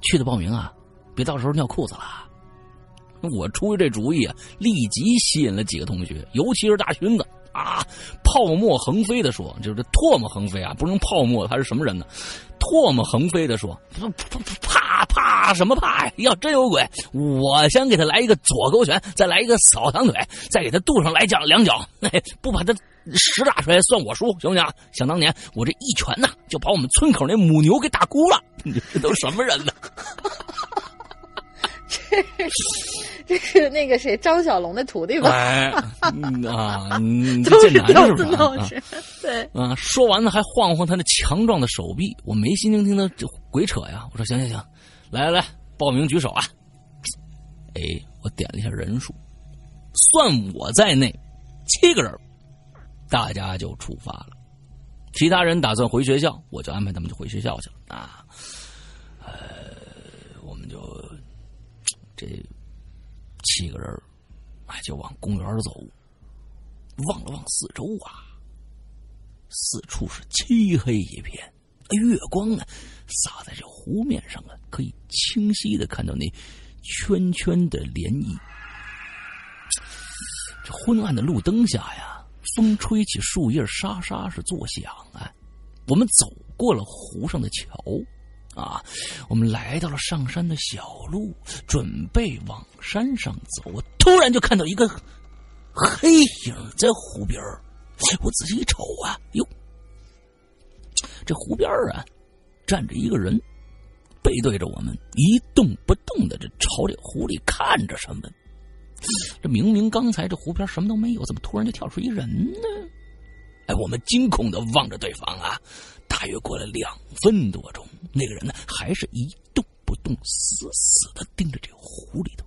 去的报名啊，别到时候尿裤子了。我出的这主意啊，立即吸引了几个同学，尤其是大勋子啊，泡沫横飞的说，就是唾沫横飞啊，不是泡沫，他是什么人呢？唾沫横飞的说，怕怕什么怕呀？要真有鬼，我先给他来一个左勾拳，再来一个扫堂腿，再给他肚上来两两脚，不把他。实打出来算我输，行不行？想当年我这一拳呐，就把我们村口那母牛给打哭了。这都什么人呢？这这是那个谁张小龙的徒弟吧？哎啊，这男的是吧？对啊，说完了还晃晃他那强壮的手臂，我没心情听他这鬼扯呀。我说行行行，来来来，报名举手啊！哎，我点了一下人数，算我在内，七个人。大家就出发了，其他人打算回学校，我就安排他们就回学校去了啊。呃，我们就这七个人哎，就往公园走。望了望四周啊，四处是漆黑一片，月光呢洒在这湖面上啊，可以清晰的看到那圈圈的涟漪。这昏暗的路灯下呀。风吹起树叶，沙沙是作响啊！我们走过了湖上的桥，啊，我们来到了上山的小路，准备往山上走。我突然就看到一个黑影在湖边我仔细一瞅啊，哟，这湖边啊，站着一个人，背对着我们，一动不动的这朝这湖里看着什么。这明明刚才这湖边什么都没有，怎么突然就跳出一人呢？哎，我们惊恐的望着对方啊，大约过了两分多钟，那个人呢，还是一动不动，死死的盯着这湖里头。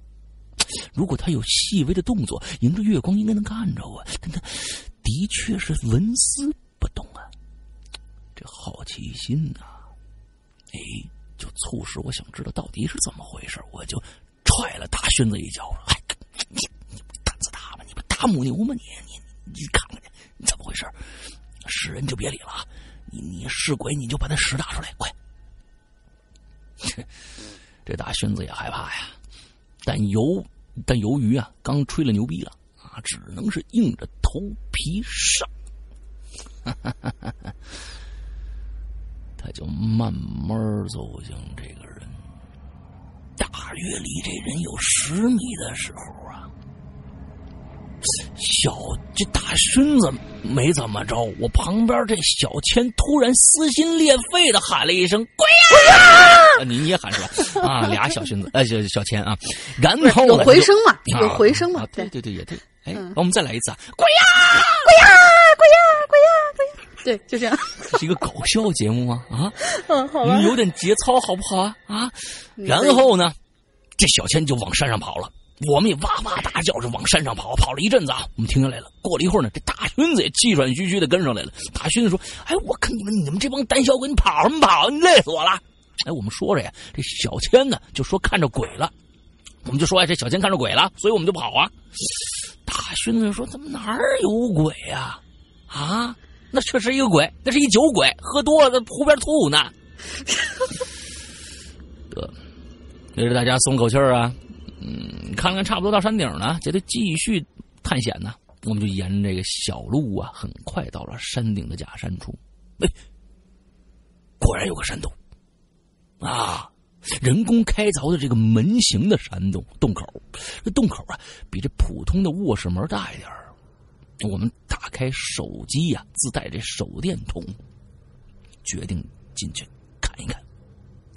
如果他有细微的动作，迎着月光应该能看着我，但他的确是纹丝不动啊。这好奇心啊，哎，就促使我想知道到底是怎么回事。我就踹了大孙子一脚，哎，你你胆子大吗？你不大母牛吗？你你你看看去，怎么回事？是人就别理了，你你是鬼你就把那屎打出来，快！这大孙子也害怕呀，但由但由于啊刚吹了牛逼了啊，只能是硬着头皮上。他就慢慢走向这个人，大约离这人有十米的时候啊，小这大孙子没怎么着，我旁边这小千突然撕心裂肺的喊了一声“鬼呀”，你你也喊出来啊，俩小孙子呃小小千啊，然后有回声嘛，有回声嘛，对对对也对，哎，我们再来一次啊，鬼呀鬼呀鬼呀鬼呀鬼呀。对，就这样。这是一个搞笑节目吗？啊，嗯，好吧。有点节操，好不好啊？啊，然后呢，这小千就往山上跑了。我们也哇哇大叫着往山上跑，跑了一阵子啊，我们停下来了。过了一会儿呢，这大孙子也气喘吁吁的跟上来了。大孙子说：“哎，我看你们你们这帮胆小鬼，你跑什么跑？你累死我了！”哎，我们说着呀，这小千呢就说看着鬼了。我们就说：“哎，这小千看着鬼了，所以我们就跑啊。”大孙子说：“怎么哪儿有鬼呀？啊？”那确实一个鬼，那是一酒鬼，喝多了在湖边吐呢。得，给着大家松口气儿啊。嗯，看看差不多到山顶了，就得继续探险呢。我们就沿着这个小路啊，很快到了山顶的假山处。哎，果然有个山洞啊，人工开凿的这个门形的山洞洞口。这洞口啊，比这普通的卧室门大一点我们打开手机呀，自带这手电筒，决定进去看一看。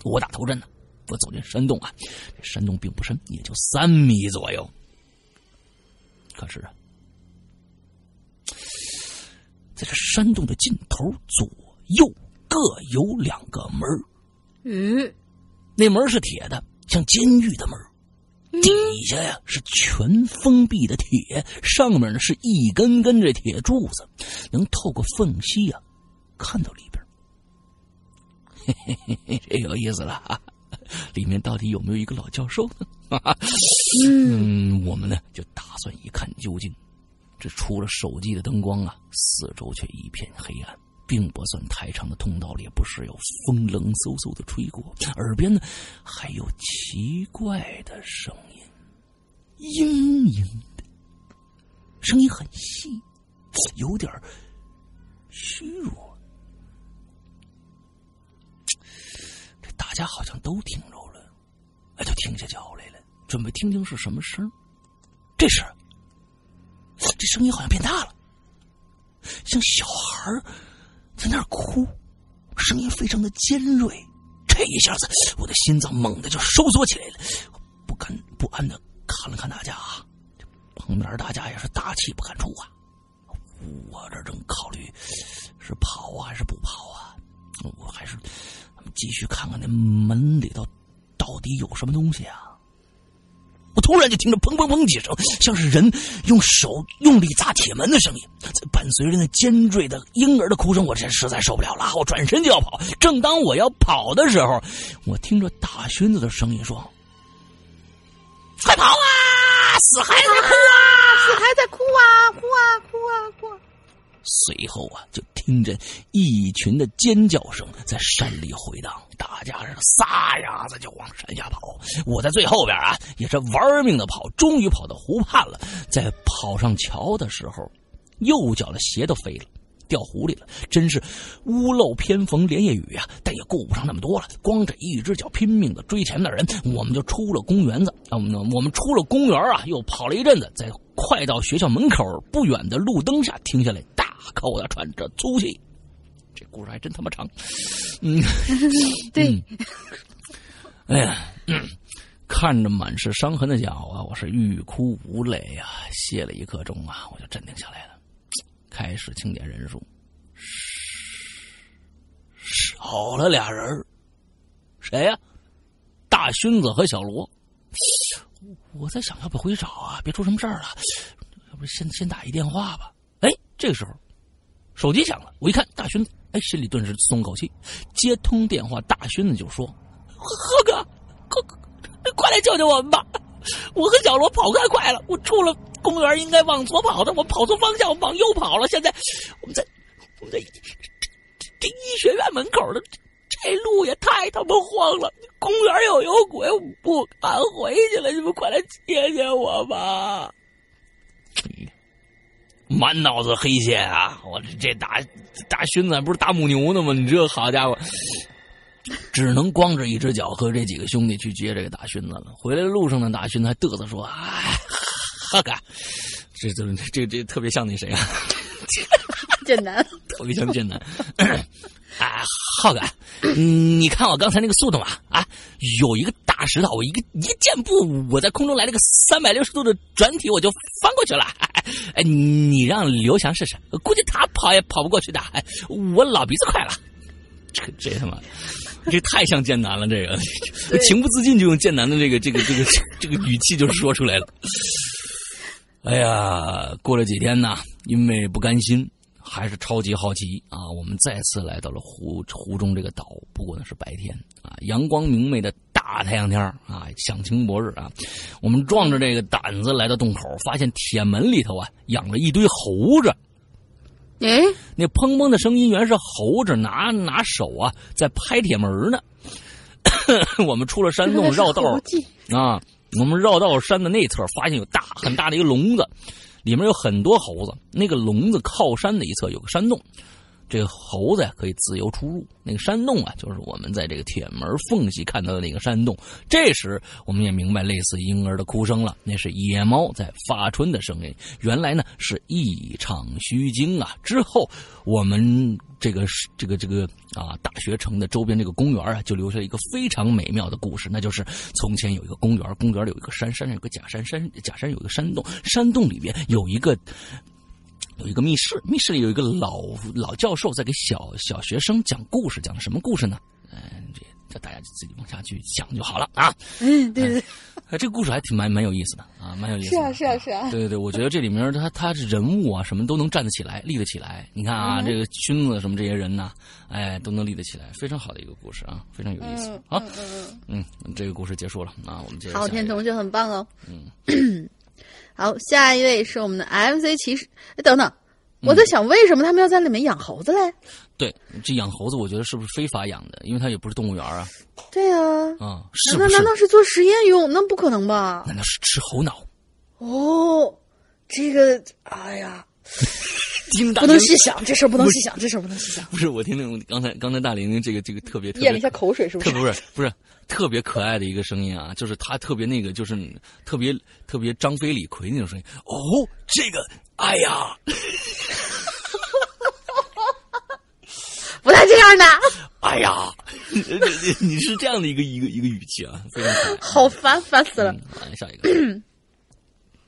我打头阵呢，我走进山洞啊，这山洞并不深，也就三米左右。可是啊，在这山洞的尽头左右各有两个门嗯，那门是铁的，像监狱的门底下呀是全封闭的铁，上面呢是一根根这铁柱子，能透过缝隙啊看到里边。嘿嘿嘿嘿，这有意思了，里面到底有没有一个老教授呢？嗯，我们呢就打算一看究竟。这除了手机的灯光啊，四周却一片黑暗，并不算太长的通道里，不时有风冷飕飕的吹过，耳边呢还有奇怪的声音。嘤嘤的声音很细，有点虚弱。这大家好像都听着了，哎，就停下脚来了，准备听听是什么声。这时，这声音好像变大了，像小孩儿在那儿哭，声音非常的尖锐。这一下子，我的心脏猛地就收缩起来了，不敢不安的。看了看大家啊，旁边大家也是大气不敢出啊。我这正考虑是跑啊还是不跑啊，我还是继续看看那门里头到底有什么东西啊。我突然就听着砰砰砰几声，像是人用手用力砸铁门的声音，伴随着那尖锐的婴儿的哭声，我这实在受不了了，我转身就要跑。正当我要跑的时候，我听着大孙子的声音说。快跑啊！死孩子哭啊！死孩子哭啊！哭啊！哭啊！哭！随后啊，就听着一群的尖叫声在山里回荡，大家是撒丫子就往山下跑。我在最后边啊，也是玩命的跑，终于跑到湖畔了。在跑上桥的时候，右脚的鞋都飞了，掉湖里了，真是屋漏偏逢连夜雨啊！但也顾不上那么多了，光着一只脚拼命的追前面的人，我们就出了公园子啊，我们我们出了公园啊，又跑了一阵子，在快到学校门口不远的路灯下停下来，口的喘着粗气。这故事还真他妈长，嗯，对，哎呀，看着满是伤痕的脚啊，我是欲哭无泪呀。歇了一刻钟啊，我就镇定下来了。开始清点人数，少了俩人谁呀？大勋子和小罗。我在想，要不回去找啊？别出什么事儿了。要不先先打一电话吧？哎，这个时候，手机响了。我一看，大勋，哎，心里顿时松口气。接通电话，大勋子就说：“贺哥，快快来救救我们吧！我和小罗跑太快了，我出了。”公园应该往左跑的，我跑错方向，往右跑了。现在我们在我们在这医学院门口的，这路也太他妈荒了。公园又有鬼，我不敢回去了。你们快来接接我吧！满脑子黑线啊！我这这大大勋子不是打母牛呢吗？你这好家伙，只能光着一只脚和这几个兄弟去接这个大勋子了。回来路上呢，大勋子还嘚瑟说：“哎。”浩哥，这这这这特别像那谁啊？剑南，特别像剑南。啊，浩哥，你看我刚才那个速度啊啊，有一个大石头，我一个一箭步，我在空中来了个三百六十度的转体，我就翻过去了。哎，你让刘翔试试，估计他跑也跑不过去的。哎，我老鼻子快了。这这他妈，这太像剑南了，这个情不自禁就用剑南的这个这个这个这个语气就说出来了。哎呀，过了几天呢，因为不甘心，还是超级好奇啊，我们再次来到了湖湖中这个岛。不过呢是白天啊，阳光明媚的大太阳天啊，响晴博日啊。我们壮着这个胆子来到洞口，发现铁门里头啊养着一堆猴子。哎，那砰砰的声音原是猴子拿拿手啊在拍铁门呢。我们出了山洞，绕道啊。我们绕到山的内侧，发现有大很大的一个笼子，里面有很多猴子。那个笼子靠山的一侧有个山洞。这个猴子呀可以自由出入，那个山洞啊就是我们在这个铁门缝隙看到的那个山洞。这时我们也明白类似婴儿的哭声了，那是野猫在发春的声音。原来呢是一场虚惊啊！之后我们这个这个这个啊大学城的周边这个公园啊就留下一个非常美妙的故事，那就是从前有一个公园，公园里有一个山，山上有个假山，山假山有一个山洞，山洞里边有一个。有一个密室，密室里有一个老老教授在给小小学生讲故事，讲的什么故事呢？嗯，这这大家自己往下去讲就好了啊。嗯，对对，哎，这个故事还挺蛮蛮有意思的啊，蛮有意思。是啊，是啊，是啊。对对对，我觉得这里面他他是人物啊，什么都能站得起来，立得起来。你看啊，这个勋子什么这些人呢，哎，都能立得起来，非常好的一个故事啊，非常有意思。好，嗯嗯嗯，这个故事结束了啊，我们接着。好天同学很棒哦。嗯。好，下一位是我们的 MC 骑士。哎，等等，我在想，为什么他们要在里面养猴子嘞？对，这养猴子，我觉得是不是非法养的？因为它也不是动物园啊。对啊。啊，难道难道是做实验用？那不可能吧？难道是吃猴脑？哦，这个，哎呀。不能细想，这事儿不能细想，这事儿不能细想。不是我听听刚才刚才大玲玲这个这个特别咽了一下口水，是不是？不是不是特别可爱的一个声音啊，就是他特别那个，就是特别特别张飞李逵那种声音。哦，这个，哎呀，不带这样的。哎呀，你你是这样的一个一个一个语气啊，非常好烦，烦死了。来下一个。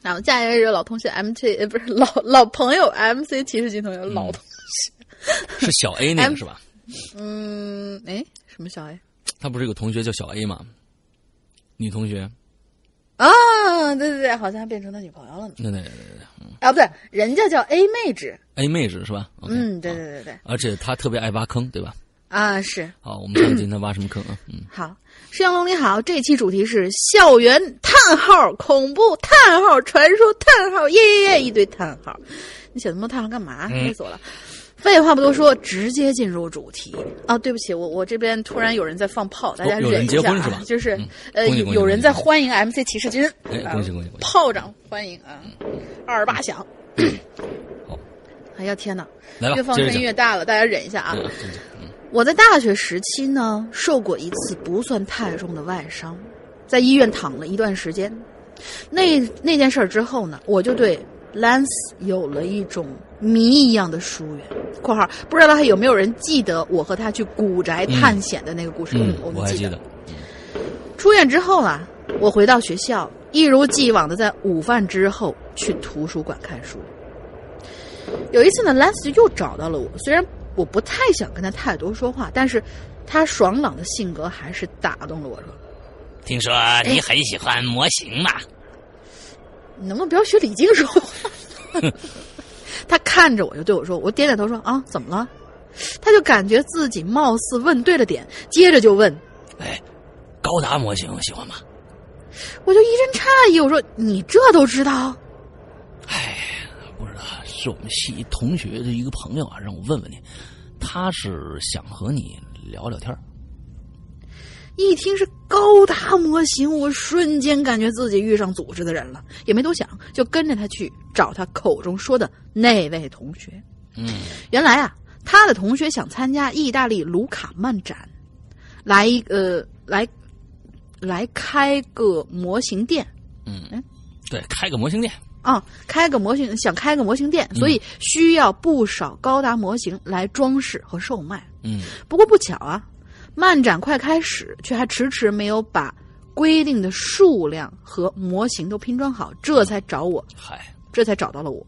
然后下一位是老同学 M T，呃，不是老老朋友 M C 骑士金同学，老同学是小 A 那个是吧？嗯，哎，什么小 A？他不是有个同学叫小 A 吗？女同学啊，对对对，好像变成他女朋友了呢。对对对对对，啊，不对，人家叫 A 妹纸，A 妹纸是吧？嗯，对对对对，而且他特别爱挖坑，对吧？啊，是。好，我们看看今天挖什么坑啊？嗯，好。石阳龙你好，这期主题是校园叹号、恐怖叹号、传说叹号，耶耶耶，一堆叹号。你写那么多叹号干嘛？累死我了。废话不多说，直接进入主题啊！对不起，我我这边突然有人在放炮，大家忍一下啊！就是呃，有人在欢迎 MC 骑士军，恭喜恭喜恭喜！炮仗欢迎啊！二十八响。好，哎呀天哪！来吧，越放声音越大了，大家忍一下啊。嗯我在大学时期呢，受过一次不算太重的外伤，在医院躺了一段时间。那那件事儿之后呢，我就对 Lance 有了一种谜一样的疏远。（括号不知道还有没有人记得我和他去古宅探险的那个故事？嗯，我我还记得。出院之后啊，我回到学校，一如既往的在午饭之后去图书馆看书。有一次呢，Lance 又找到了我，虽然我不太想跟他太多说话，但是他爽朗的性格还是打动了我，说。听说你很喜欢模型嘛？你能不能不要学李菁说话？他看着我就对我说：“我点点头说啊，怎么了？”他就感觉自己貌似问对了点，接着就问：“哎，高达模型喜欢吗？”我就一阵诧异，我说：“你这都知道？”哎，是我们系同学的一个朋友啊，让我问问你，他是想和你聊聊天一听是高达模型，我瞬间感觉自己遇上组织的人了，也没多想，就跟着他去找他口中说的那位同学。嗯，原来啊，他的同学想参加意大利卢卡漫展，来一呃来来开个模型店。嗯，对，开个模型店啊，开个模型想开个模型店，所以需要不少高达模型来装饰和售卖。嗯，不过不巧啊。漫展快开始，却还迟迟没有把规定的数量和模型都拼装好，这才找我。嗨，这才找到了我。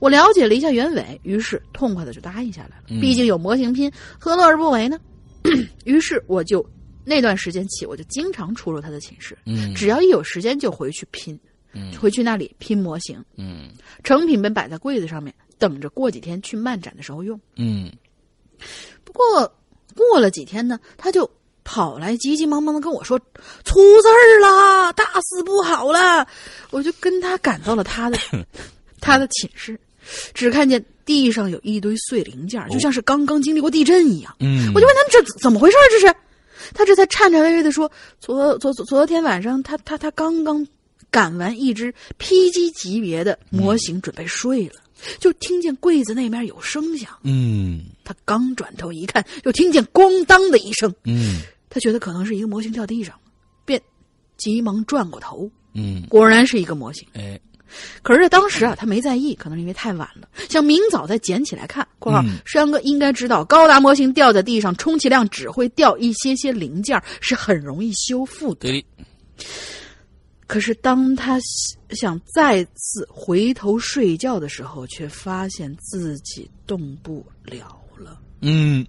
我了解了一下原委，于是痛快的就答应下来了。嗯、毕竟有模型拼，何乐而不为呢？于是我就那段时间起，我就经常出入他的寝室。嗯，只要一有时间就回去拼，嗯，回去那里拼模型。嗯，成品本摆在柜子上面，等着过几天去漫展的时候用。嗯，不过。过了几天呢，他就跑来急急忙忙的跟我说：“出事儿了，大事不好了！”我就跟他赶到了他的 他的寝室，只看见地上有一堆碎零件，就像是刚刚经历过地震一样。嗯，我就问他这怎么回事这是？他这才颤颤巍巍的说：“昨昨昨昨天晚上，他他他刚刚赶完一只 PG 级别的模型，准备睡了。”就听见柜子那边有声响，嗯，他刚转头一看，就听见咣当的一声，嗯，他觉得可能是一个模型掉地上了，便急忙转过头，嗯，果然是一个模型，哎，可是当时啊，他没在意，可能是因为太晚了，想明早再捡起来看。（括号山哥应该知道，高达模型掉在地上，充其量只会掉一些些零件，是很容易修复的。）对。可是当他想再次回头睡觉的时候，却发现自己动不了了。嗯，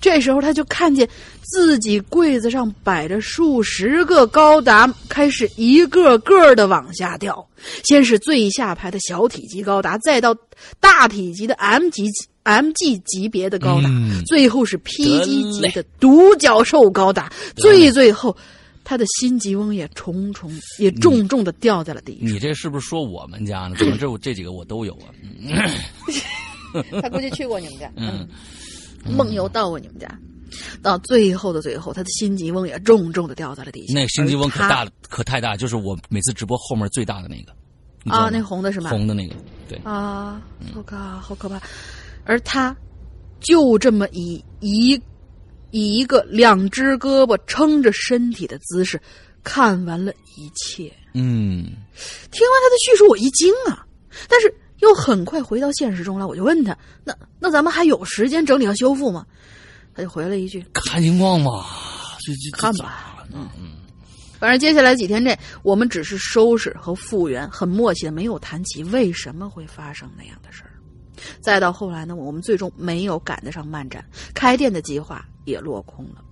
这时候他就看见自己柜子上摆着数十个高达，开始一个个的往下掉。先是最下排的小体积高达，再到大体积的 M 级 MG 级别的高达，嗯、最后是 PG 级的独角兽高达，最最后。他的心急翁也重重也重重的掉在了地上。你这是不是说我们家呢？怎么这这几个我都有啊。他估计去过你们家，嗯，梦游到过你们家。到最后的最后，他的心急翁也重重的掉在了地下。那心急翁可大了，可太大，就是我每次直播后面最大的那个。啊，那红的是吗？红的那个，对。啊，我靠，好可怕！而他就这么以一。以一个两只胳膊撑着身体的姿势，看完了一切。嗯，听完他的叙述，我一惊啊！但是又很快回到现实中来。我就问他：“那那咱们还有时间整理和修复吗？”他就回了一句：“看情况吧，这这看吧。”嗯嗯。反正接下来几天内，我们只是收拾和复原，很默契的没有谈起为什么会发生那样的事儿。再到后来呢，我们最终没有赶得上漫展，开店的计划也落空了。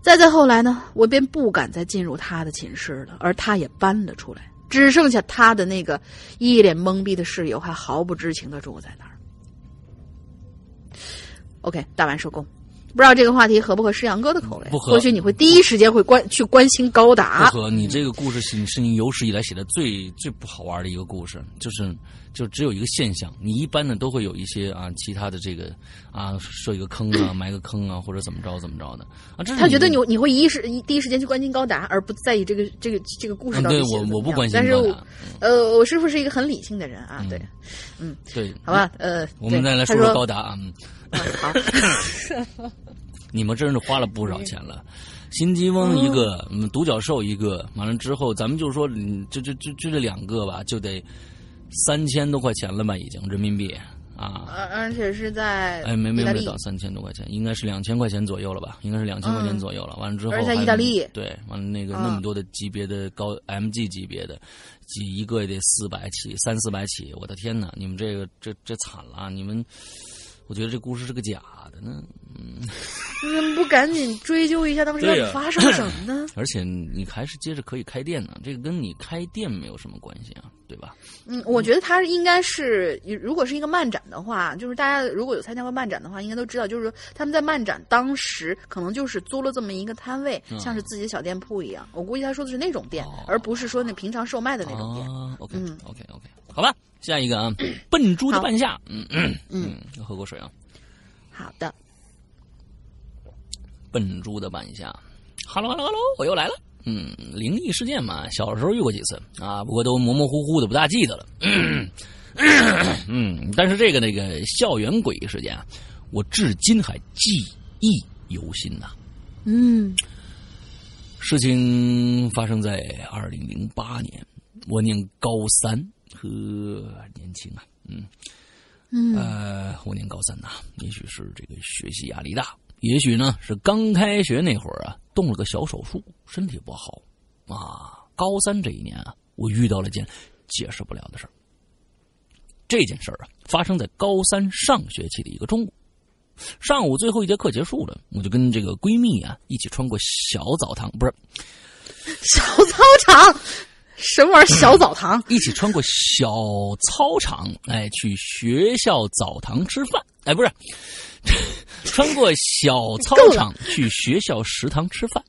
再再后来呢，我便不敢再进入他的寝室了，而他也搬了出来，只剩下他的那个一脸懵逼的室友还毫不知情的住在那儿。OK，大完收工。不知道这个话题合不合适杨哥的口味？不合。或许你会第一时间会关去关心高达。不合。你这个故事是是你有史以来写的最最不好玩的一个故事，就是就只有一个现象。你一般呢都会有一些啊其他的这个啊设一个坑啊埋个坑啊或者怎么着怎么着的啊。这他觉得你你会一时第一时间去关心高达，而不在意这个这个这个故事。对我我不关心但是呃，我师傅是一个很理性的人啊。对，嗯，对，好吧，呃，我们再来说说高达啊。好。你们真是花了不少钱了，新吉翁一个，嗯，独角兽一个，完了之后，咱们就说，就就就就这两个吧，就得三千多块钱了吧，已经人民币啊，而而且是在哎，没没没到三千多块钱，应该是两千块钱左右了吧，应该是两千块钱左右了。完了之后，而在意大利，对，完了那个那么多的级别的高 MG 级别的，几一个也得四百起，三四百起，我的天哪，你们这个这这惨了，你们。我觉得这故事是个假的呢，嗯，你怎么不赶紧追究一下当时到底发生了什么呢？而且你还是接着可以开店呢，这个跟你开店没有什么关系啊，对吧？嗯，我觉得它应该是，如果是一个漫展的话，就是大家如果有参加过漫展的话，应该都知道，就是说他们在漫展当时可能就是租了这么一个摊位，像是自己的小店铺一样。我估计他说的是那种店，而不是说那平常售卖的那种店。OK，OK，OK，好吧。下一个啊，笨猪的半夏，嗯嗯嗯，喝口水啊。好的，笨猪的半夏，Hello Hello Hello，我又来了。嗯，灵异事件嘛，小时候遇过几次啊，不过都模模糊糊的，不大记得了。嗯，但是这个那个校园诡异事件啊，我至今还记忆犹新呐。嗯，事情发生在二零零八年，我念高三。呵，年轻啊，嗯，嗯，呃，我念高三呐，也许是这个学习压力大，也许呢是刚开学那会儿啊，动了个小手术，身体不好啊。高三这一年啊，我遇到了件解释不了的事儿。这件事儿啊，发生在高三上学期的一个中午，上午最后一节课结束了，我就跟这个闺蜜啊一起穿过小澡堂，不是小操场。什么玩意儿？小澡堂，一起穿过小操场，哎，去学校澡堂吃饭。哎，不是，穿过小操场 去学校食堂吃饭。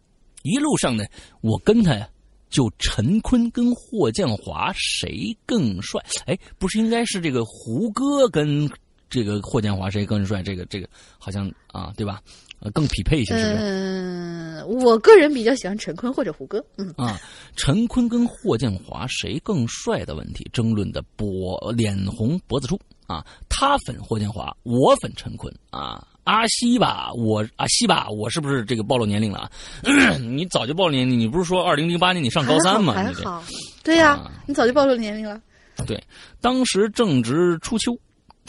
一路上呢，我跟他呀，就陈坤跟霍建华谁更帅？哎，不是应该是这个胡歌跟这个霍建华谁更帅？这个这个好像啊，对吧？呃，更匹配一些，是不是？嗯，我个人比较喜欢陈坤或者胡歌。嗯啊，陈坤跟霍建华谁更帅的问题，争论的脖脸红脖子粗啊。他粉霍建华，我粉陈坤啊。阿西吧，我阿西吧，我是不是这个暴露年龄了？你早就暴露年龄，你不是说二零零八年你上高三吗？还好，对呀，你早就暴露年龄了。对，当时正值初秋。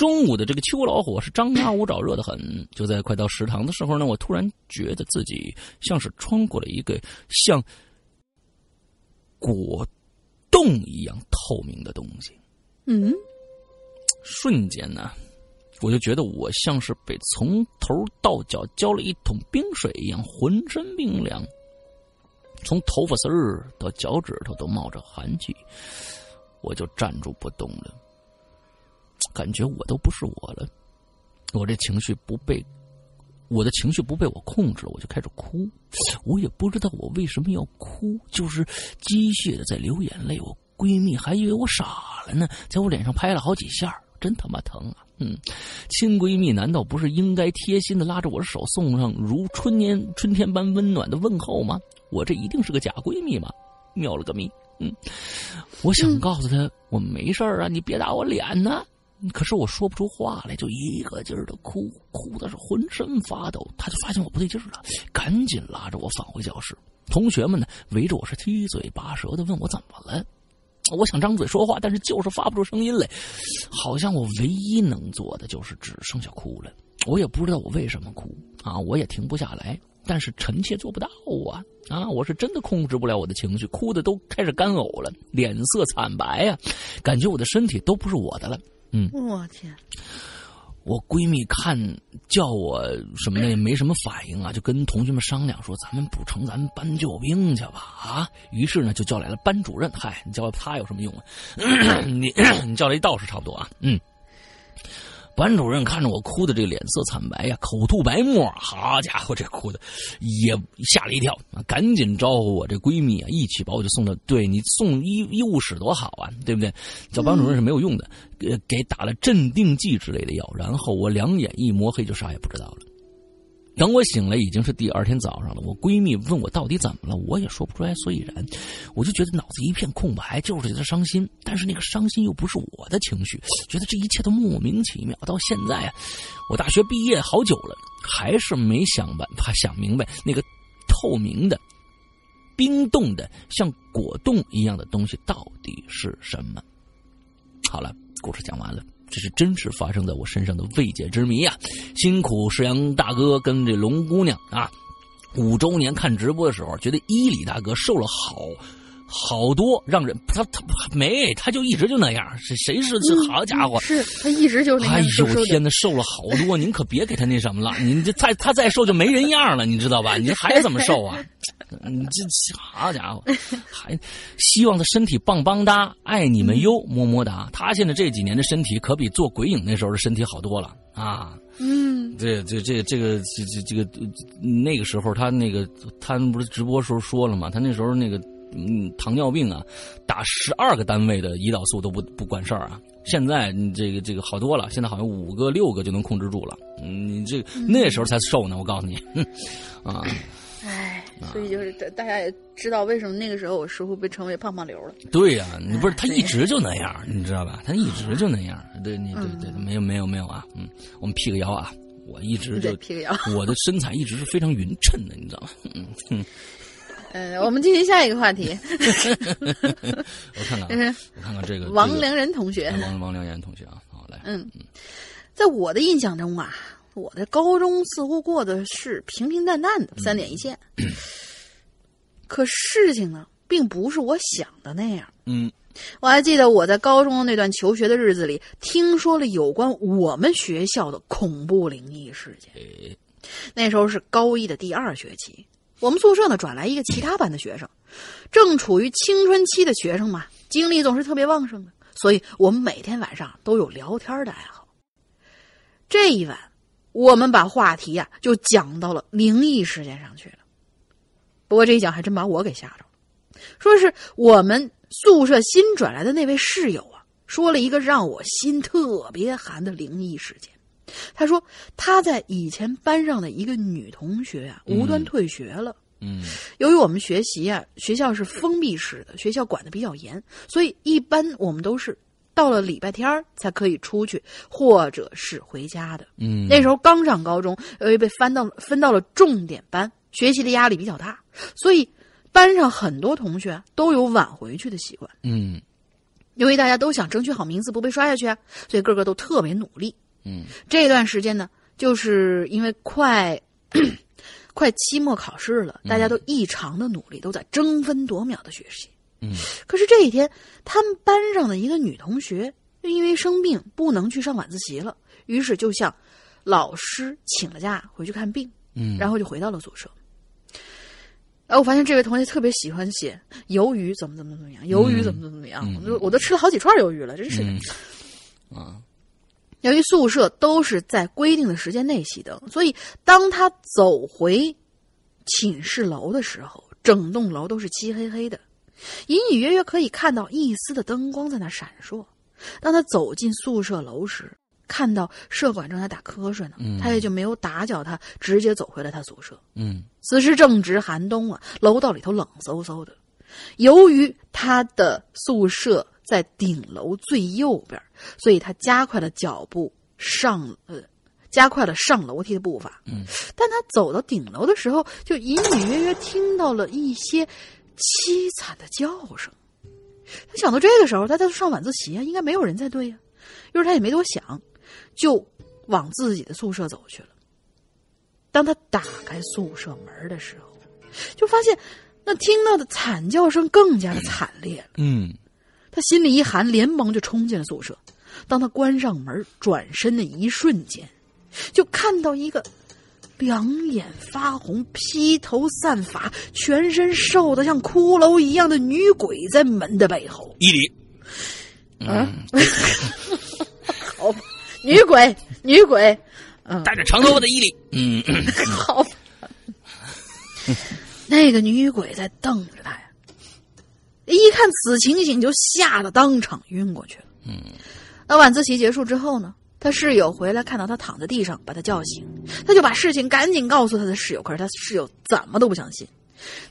中午的这个秋老虎是张牙舞爪，热得很。就在快到食堂的时候呢，我突然觉得自己像是穿过了一个像果冻一样透明的东西。嗯，瞬间呢，我就觉得我像是被从头到脚浇了一桶冰水一样，浑身冰凉，从头发丝儿到脚趾头都冒着寒气，我就站住不动了。感觉我都不是我了，我这情绪不被我的情绪不被我控制了，我就开始哭。我也不知道我为什么要哭，就是机械的在流眼泪。我闺蜜还以为我傻了呢，在我脸上拍了好几下，真他妈疼啊！嗯，亲闺蜜难道不是应该贴心的拉着我的手，送上如春年春天般温暖的问候吗？我这一定是个假闺蜜吗？妙了个咪！嗯，我想告诉她我没事啊，你别打我脸呢。可是我说不出话来，就一个劲儿的哭，哭的是浑身发抖。他就发现我不对劲儿了，赶紧拉着我返回教室。同学们呢围着我是七嘴八舌的问我怎么了。我想张嘴说话，但是就是发不出声音来，好像我唯一能做的就是只剩下哭了。我也不知道我为什么哭啊，我也停不下来，但是臣妾做不到啊啊！我是真的控制不了我的情绪，哭的都开始干呕了，脸色惨白呀，感觉我的身体都不是我的了。嗯，我天！我闺蜜看叫我什么的也没什么反应啊，就跟同学们商量说：“咱们不成，咱们搬救兵去吧。”啊，于是呢就叫来了班主任。嗨，你叫他有什么用啊？你你叫来一道士差不多啊。嗯，班主任看着我哭的这脸色惨白呀，口吐白沫，好家伙，这哭的也吓了一跳！赶紧招呼我这闺蜜啊，一起把我就送到对你送医医务室多好啊，对不对？叫班主任是没有用的，给给打了镇定剂之类的药，然后我两眼一抹黑，就啥也不知道了。等我醒来，已经是第二天早上了。我闺蜜问我到底怎么了，我也说不出来所以然。我就觉得脑子一片空白，就是觉得伤心。但是那个伤心又不是我的情绪，觉得这一切都莫名其妙。到现在啊，我大学毕业好久了，还是没想办法想明白那个透明的、冰冻的、像果冻一样的东西到底是什么。好了，故事讲完了。这是真实发生在我身上的未解之谜啊！辛苦石阳大哥跟这龙姑娘啊，五周年看直播的时候，觉得伊里大哥瘦了好。好多让人他他没他就一直就那样谁谁是这好家伙？是他一直就那样哎呦天呐瘦了好多您可别给他那什么了您这再他再瘦就没人样了你知道吧？你还怎么瘦啊？你这好家伙还希望他身体棒棒哒爱你们哟么么哒。他现在这几年的身体可比做鬼影那时候的身体好多了啊。嗯。这这这这个这这这个那个时候他那个他不是直播时候说了吗？他那时候那个。嗯，糖尿病啊，打十二个单位的胰岛素都不不管事儿啊。现在你这个这个好多了，现在好像五个六个就能控制住了。嗯，你这那时候才瘦呢，我告诉你，啊。唉，所以就是大家也知道为什么那个时候我师傅被称为胖胖流了。对呀，你不是他一直就那样，你知道吧？他一直就那样。对，你对对，没有没有没有啊。嗯，我们辟个谣啊，我一直就辟个谣，我的身材一直是非常匀称的，你知道吗？嗯嗯。嗯，我们进行下一个话题。我看看，我看看这个王良仁同学，王王良仁同学啊，好来。嗯，在我的印象中啊，我的高中似乎过的是平平淡淡的，三点一线。可事情呢，并不是我想的那样。嗯，我还记得我在高中的那段求学的日子里，听说了有关我们学校的恐怖灵异事件。那时候是高一的第二学期。我们宿舍呢转来一个其他班的学生，正处于青春期的学生嘛，精力总是特别旺盛的，所以我们每天晚上都有聊天的爱好。这一晚，我们把话题呀就讲到了灵异事件上去了。不过这一讲还真把我给吓着了，说是我们宿舍新转来的那位室友啊，说了一个让我心特别寒的灵异事件。他说他在以前班上的一个女同学啊，无端退学了。嗯，由于我们学习啊，学校是封闭式的，学校管的比较严，所以一般我们都是到了礼拜天才可以出去或者是回家的。嗯，那时候刚上高中，由于被分到分到了重点班，学习的压力比较大，所以班上很多同学都有晚回去的习惯。嗯，因为大家都想争取好名次，不被刷下去啊，所以个个都特别努力。嗯，这段时间呢，就是因为快 快期末考试了，大家都异常的努力，都在争分夺秒的学习。嗯，可是这一天，他们班上的一个女同学因为生病不能去上晚自习了，于是就向老师请了假回去看病。嗯，然后就回到了宿舍。哎，我发现这位同学特别喜欢写鱿鱼怎么怎么怎么样，鱿鱼怎么怎么怎么样，我都我都吃了好几串鱿鱼了，真是的。啊。由于宿舍都是在规定的时间内熄灯，所以当他走回寝室楼的时候，整栋楼都是漆黑黑的，隐隐约约可以看到一丝的灯光在那闪烁。当他走进宿舍楼时，看到舍管正在打瞌睡呢，他也就没有打搅他，直接走回了他宿舍。嗯，此时正值寒冬啊，楼道里头冷飕飕的。由于他的宿舍。在顶楼最右边，所以他加快了脚步上呃，加快了上楼梯的步伐。嗯，但他走到顶楼的时候，就隐隐约约听到了一些凄惨的叫声。他想到这个时候，他在上晚自习啊，应该没有人在对呀。于是他也没多想，就往自己的宿舍走去了。当他打开宿舍门的时候，就发现那听到的惨叫声更加的惨烈了。嗯。他心里一寒，连忙就冲进了宿舍。当他关上门、转身的一瞬间，就看到一个两眼发红、披头散发、全身瘦得像骷髅一样的女鬼在门的背后。伊犁，啊，好，女鬼，女鬼，嗯，带着长头发的伊犁，嗯，好。那个女鬼在瞪着他呀，一看此情景就吓得当场晕过去了。嗯，那晚自习结束之后呢，他室友回来看到他躺在地上，把他叫醒，他就把事情赶紧告诉他的室友，可是他室友怎么都不相信。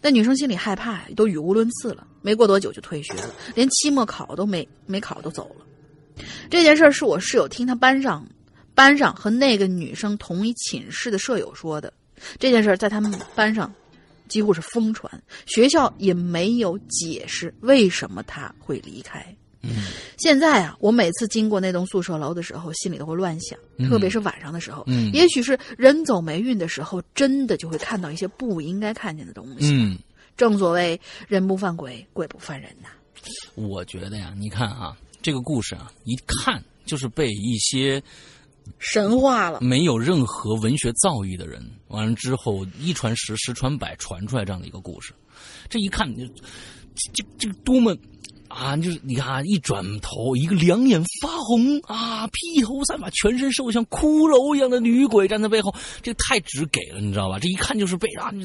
那女生心里害怕，都语无伦次了。没过多久就退学了，连期末考都没没考都走了。这件事是我室友听他班上班上和那个女生同一寝室的舍友说的。这件事在他们班上几乎是疯传，学校也没有解释为什么他会离开。嗯，现在啊，我每次经过那栋宿舍楼的时候，心里都会乱想，特别是晚上的时候。嗯，也许是人走霉运的时候，真的就会看到一些不应该看见的东西。嗯，正所谓人不犯鬼，鬼不犯人呐。我觉得呀，你看啊。这个故事啊，一看就是被一些神话了，没有任何文学造诣的人，完了之后一传十，十传百，传出来这样的一个故事。这一看，这这这多么。啊，就是你看啊，一转头，一个两眼发红啊，披头散发、全身瘦像骷髅一样的女鬼站在背后，这个太直给了，你知道吧？这一看就是被啊，就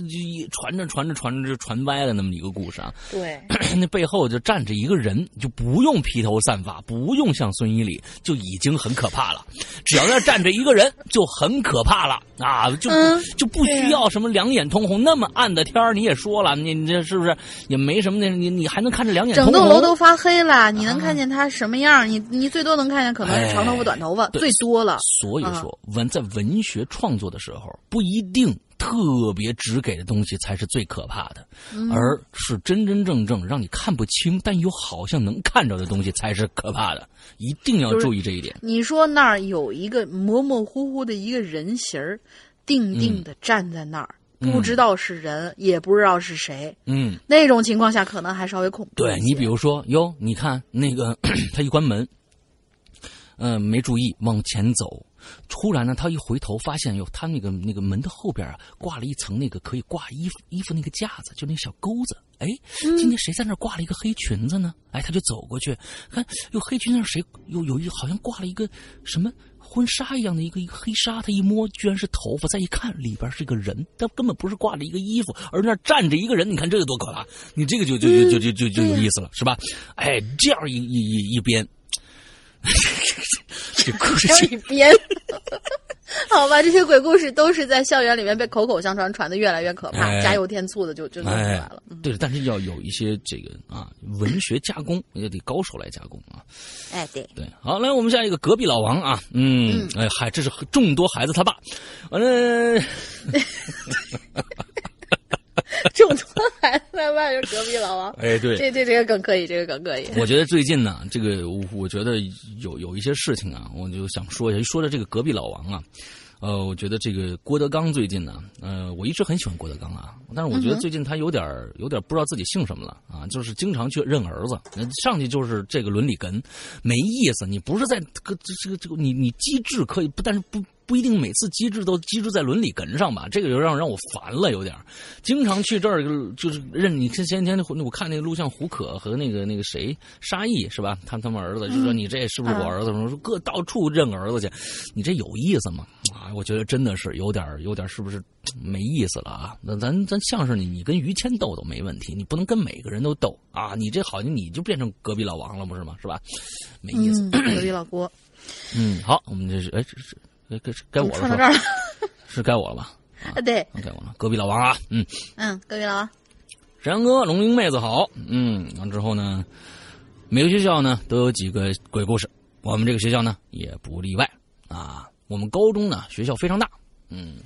传着传着传着就传歪了那么一个故事啊。对，那背后就站着一个人，就不用披头散发，不用像孙一礼，就已经很可怕了。只要那站着一个人，就很可怕了啊！就就不需要什么两眼通红，那么暗的天你也说了，你你这是不是也没什么那？你你还能看着两眼通红？发黑了，你能看见他什么样？你你最多能看见可能是长头发、短头发，最多了。所以说，文在文学创作的时候，不一定特别直给的东西才是最可怕的，而是真真正正让你看不清，但又好像能看着的东西才是可怕的。一定要注意这一点。你说那儿有一个模模糊糊的一个人形儿，定定的站在那儿。不知道是人，也不知道是谁。嗯，那种情况下可能还稍微恐怖。对你，比如说哟，你看那个 他一关门，嗯，没注意往前走，突然呢，他一回头发现哟，他那个那个门的后边啊，挂了一层那个可以挂衣服衣服那个架子，就那小钩子。哎，今天谁在那挂了一个黑裙子呢？哎，他就走过去看，哟，黑裙子上谁？有有一好像挂了一个什么？婚纱一样的一个一个黑纱，他一摸居然是头发，再一看里边是个人，他根本不是挂着一个衣服，而那站着一个人。你看这个多可怕！你这个就就就就就就就有意思了，是吧？哎，这样一一一一边，这故事一编。好吧，这些鬼故事都是在校园里面被口口相传，传的越来越可怕，加油添醋的就就弄出来了。对，但是要有一些这个啊，文学加工也得高手来加工啊。哎，对对，好，来我们下一个隔壁老王啊，嗯，哎嗨，这是众多孩子他爸，完了。众多孩子在外面，隔壁老王。哎，对，这这这个梗可以，这个梗可以。我觉得最近呢，这个我我觉得有有一些事情啊，我就想说一下。一说到这个隔壁老王啊，呃，我觉得这个郭德纲最近呢，呃，我一直很喜欢郭德纲啊，但是我觉得最近他有点有点不知道自己姓什么了啊，就是经常去认儿子，上去就是这个伦理哏，没意思。你不是在这个这个这个，你你机智可以不，但是不。不一定每次机制都机制在伦理哏上吧，这个就让让我烦了，有点经常去这儿就是认你前前天我看那个录像，胡可和那个那个谁沙溢是吧？他他们儿子就说你这是不是我儿子？说各到处认儿子去，你这有意思吗？啊，我觉得真的是有点有点是不是没意思了啊？那咱咱相声你你跟于谦斗斗没问题，你不能跟每个人都斗啊！你这好像你就变成隔壁老王了，不是吗？是吧？没意思。隔壁老郭。嗯，好，我们这是哎这是。该该该我了，是 是该我了吧？啊，对，该我了。隔壁老王啊，嗯嗯，隔壁老王，沈阳哥，龙鳞妹子好，嗯，完之后呢，每个学校呢都有几个鬼故事，我们这个学校呢也不例外啊。我们高中呢学校非常大，嗯。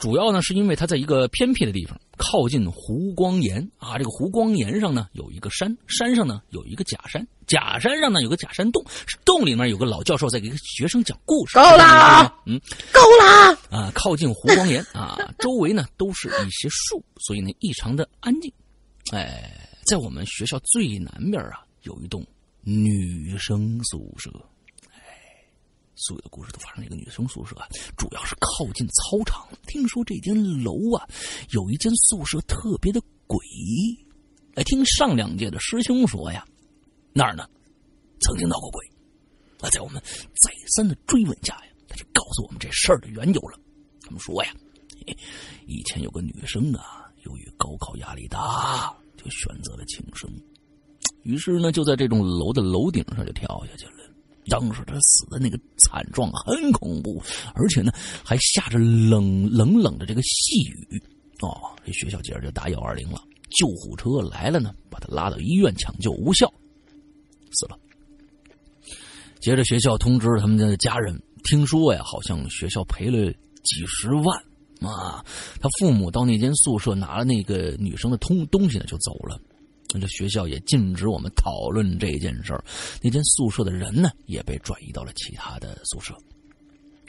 主要呢，是因为它在一个偏僻的地方，靠近湖光岩啊。这个湖光岩上呢，有一个山，山上呢有一个假山，假山上呢有个假山洞，洞里面有个老教授在给学生讲故事。够了，嗯，够了啊！靠近湖光岩啊，周围呢都是一些树，所以呢异常的安静。哎，在我们学校最南边啊，有一栋女生宿舍。所有的故事都发生在一个女生宿舍，主要是靠近操场。听说这间楼啊，有一间宿舍特别的诡异。哎，听上两届的师兄说呀，那儿呢曾经闹过鬼。那在我们再三的追问下呀，他就告诉我们这事儿的缘由了。他们说呀，以前有个女生啊，由于高考压力大，就选择了轻生，于是呢，就在这栋楼的楼顶上就跳下去了。当时他死的那个惨状很恐怖，而且呢，还下着冷冷冷的这个细雨。哦，这学校接着就打幺二零了，救护车来了呢，把他拉到医院抢救无效，死了。接着学校通知他们的家人，听说呀，好像学校赔了几十万啊。他父母到那间宿舍拿了那个女生的通东西呢，就走了。这学校也禁止我们讨论这件事儿。那间宿舍的人呢，也被转移到了其他的宿舍。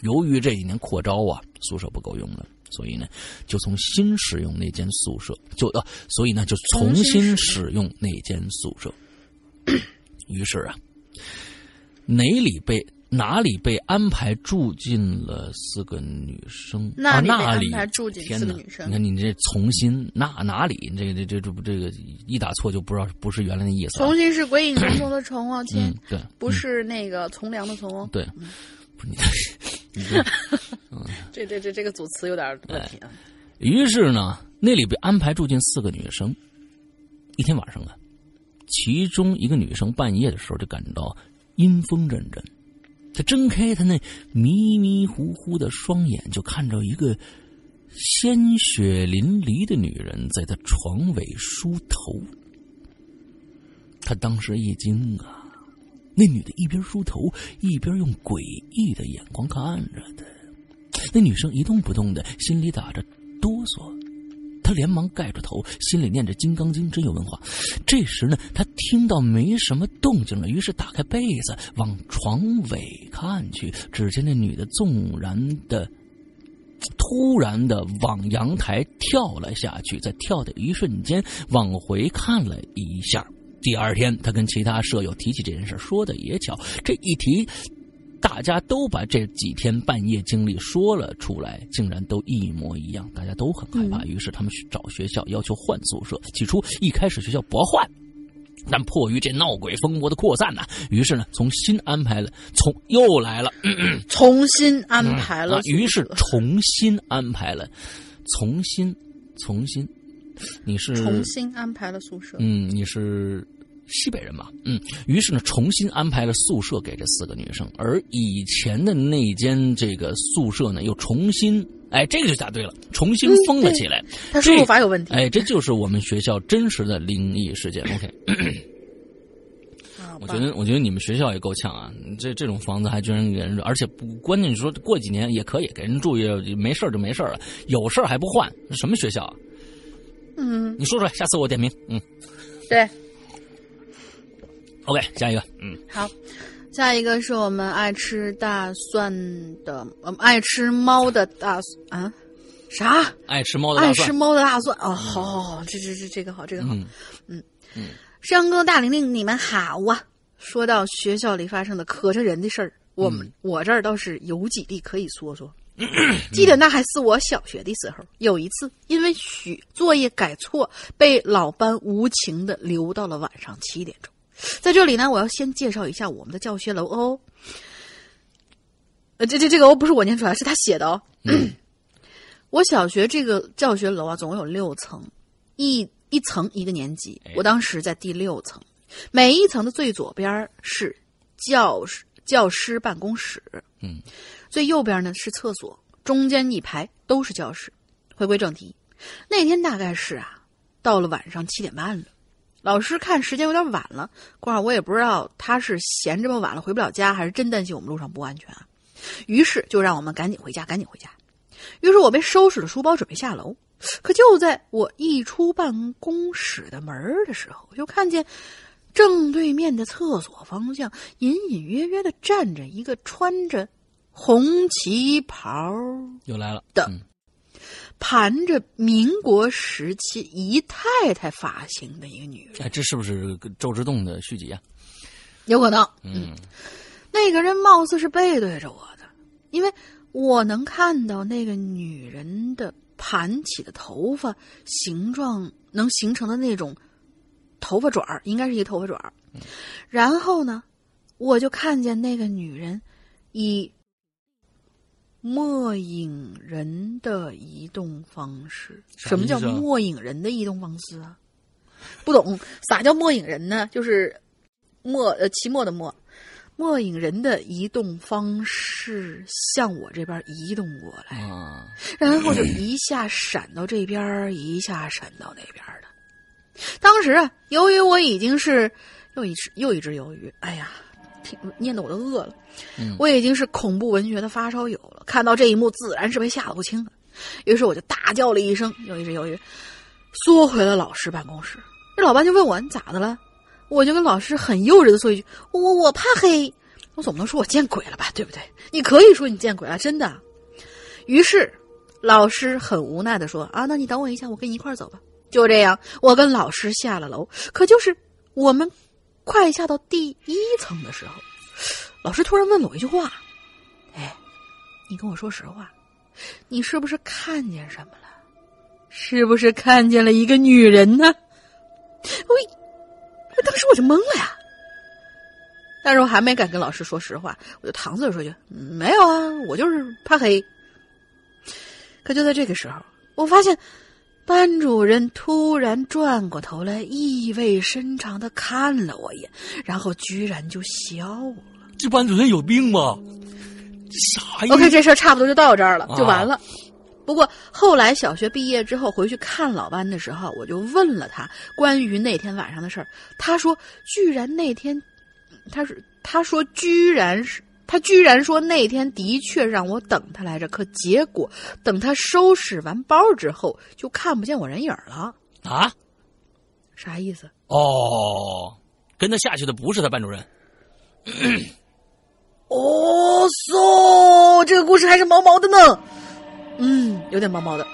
由于这几年扩招啊，宿舍不够用了，所以呢，就从新使用那间宿舍，就呃，所以呢，就重新使用那间宿舍。于是啊，哪里被哪里被安排住进了四个女生？那里安排住进四个女生？你看你这从新那哪里？这个这这这不这个一打错就不知道不是原来的意思。从新是鬼影重重的重哦，亲，对，不是那个从良的从哦，对。你这，这这这这个组词有点问题啊。于是呢，那里被安排住进四个女生。一天晚上啊，其中一个女生半夜的时候就感到阴风阵阵，他睁开他那迷迷糊糊的双眼，就看着一个鲜血淋漓的女人在他床尾梳头。他当时一惊啊。那女的一边梳头，一边用诡异的眼光看着他。那女生一动不动的，心里打着哆嗦。连忙盖住头，心里念着《金刚经》，真有文化。这时呢，他听到没什么动静了，于是打开被子往床尾看去，只见那女的纵然的、突然的往阳台跳了下去，在跳的一瞬间往回看了一下。第二天，他跟其他舍友提起这件事，说的也巧，这一提，大家都把这几天半夜经历说了出来，竟然都一模一样，大家都很害怕。于是他们去找学校要求换宿舍。起初一开始学校不换，但迫于这闹鬼风波的扩散呢，于是呢重新安排了，从又来了，重新安排了，于是重新安排了，重新，重新。你是重新安排了宿舍，嗯，你是西北人嘛，嗯，于是呢，重新安排了宿舍给这四个女生，而以前的那间这个宿舍呢，又重新，哎，这个就答对了，重新封了起来。他输入法有问题，哎，这就是我们学校真实的灵异事件。OK，我觉得，我觉得你们学校也够呛啊，这这种房子还居然给人住，而且不关键，你说过几年也可以给人住，也没事就没事了，有事还不换，什么学校啊？嗯，你说出来，下次我点名。嗯，对。OK，下一个。嗯，好，下一个是我们爱吃大蒜的，我们爱吃猫的大啊？啥？爱吃猫的爱吃猫的大蒜哦，好，好，好，这这这这个好，这个好。嗯嗯，山哥大玲玲，你们好啊！说到学校里发生的磕碜人的事儿，我们我这儿倒是有几例可以说说。记得那还是我小学的时候，有一次因为许作业改错，被老班无情的留到了晚上七点钟。在这里呢，我要先介绍一下我们的教学楼哦。呃，这这这个哦，不是我念出来，是他写的哦。我小学这个教学楼啊，总共有六层，一一层一个年级。我当时在第六层，每一层的最左边是教室、教师办公室。嗯。最右边呢是厕所，中间一排都是教室。回归正题，那天大概是啊，到了晚上七点半了，老师看时间有点晚了，过会儿我也不知道他是嫌这么晚了回不了家，还是真担心我们路上不安全啊。于是就让我们赶紧回家，赶紧回家。于是我被收拾了书包，准备下楼。可就在我一出办公室的门的时候，就看见正对面的厕所方向隐隐约约的站着一个穿着。红旗袍又来了的，盘着民国时期姨太太发型的一个女人。哎，这是不是《周之洞》的续集啊？有可能。嗯，那个人貌似是背对着我的，因为我能看到那个女人的盘起的头发形状能形成的那种头发卷儿，应该是一个头发卷儿。然后呢，我就看见那个女人以。末影人的移动方式。什么叫末影人的移动方式啊？不懂，啥叫末影人呢？就是末呃期末的末。末影人的移动方式向我这边移动过来，然后就一下闪到这边，一下闪到那边的。当时啊，由于我已经是又一只又一只鱿鱼，哎呀，听念得我都饿了。我已经是恐怖文学的发烧友了，看到这一幕自然是被吓得不轻的。于是我就大叫了一声，又一只鱿鱼缩回了老师办公室。这老班就问我你咋的了？我就跟老师很幼稚的说一句：“我我怕黑。”我总不能说我见鬼了吧，对不对？你可以说你见鬼了，真的。于是老师很无奈的说：“啊，那你等我一下，我跟你一块走吧。”就这样，我跟老师下了楼。可就是我们快下到第一层的时候，老师突然问我一句话：“哎，你跟我说实话，你是不是看见什么了？是不是看见了一个女人呢？”我。当时我就懵了呀，但是我还没敢跟老师说实话，我就搪塞说句：“没有啊，我就是怕黑。”可就在这个时候，我发现班主任突然转过头来，意味深长的看了我一眼，然后居然就笑了。这班主任有病吗？啥？OK，这事儿差不多就到这儿了，就完了。不过后来小学毕业之后回去看老班的时候，我就问了他关于那天晚上的事儿。他说，居然那天，他说他说居然是他居然说那天的确让我等他来着。可结果等他收拾完包之后，就看不见我人影了。啊？啥意思？哦，跟他下去的不是他班主任。哦，嗦，这个故事还是毛毛的呢。嗯，有点毛毛的。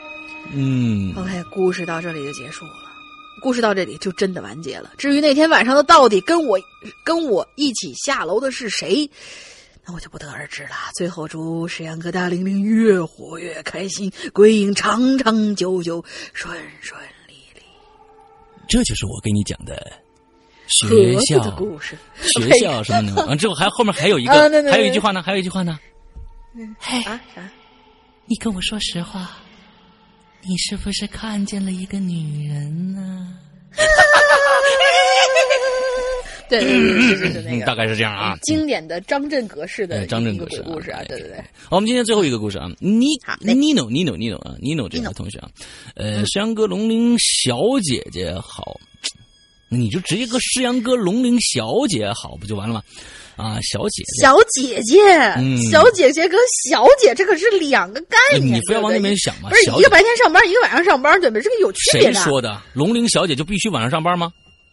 嗯，OK，故事到这里就结束了。故事到这里就真的完结了。至于那天晚上的到底跟我跟我一起下楼的是谁，那我就不得而知了。最后祝石阳哥大玲玲越活越开心，鬼影长长久久，顺顺利利。这就是我给你讲的学校的故事，学校什么的。完 之后还后面还有一个，还有一句话呢，还有一句话呢。嗯，嘿啊啥？你跟我说实话，你是不是看见了一个女人呢？对对对，就是那个，大概是这样啊。经典的张震格式的张震格式故事啊，对对对。好，我们今天最后一个故事啊，妮妮诺妮诺妮诺啊，妮诺这位同学啊，呃，石阳哥龙鳞小姐姐好，你就直接搁石阳哥龙鳞小姐好不就完了吗？啊，小姐姐，小姐姐，小姐姐跟小姐这可是两个概念。你非要往那边想嘛？不是一个白天上班，一个晚上上班，对不对？这个有区别的。谁说的？龙陵小姐就必须晚上上班吗？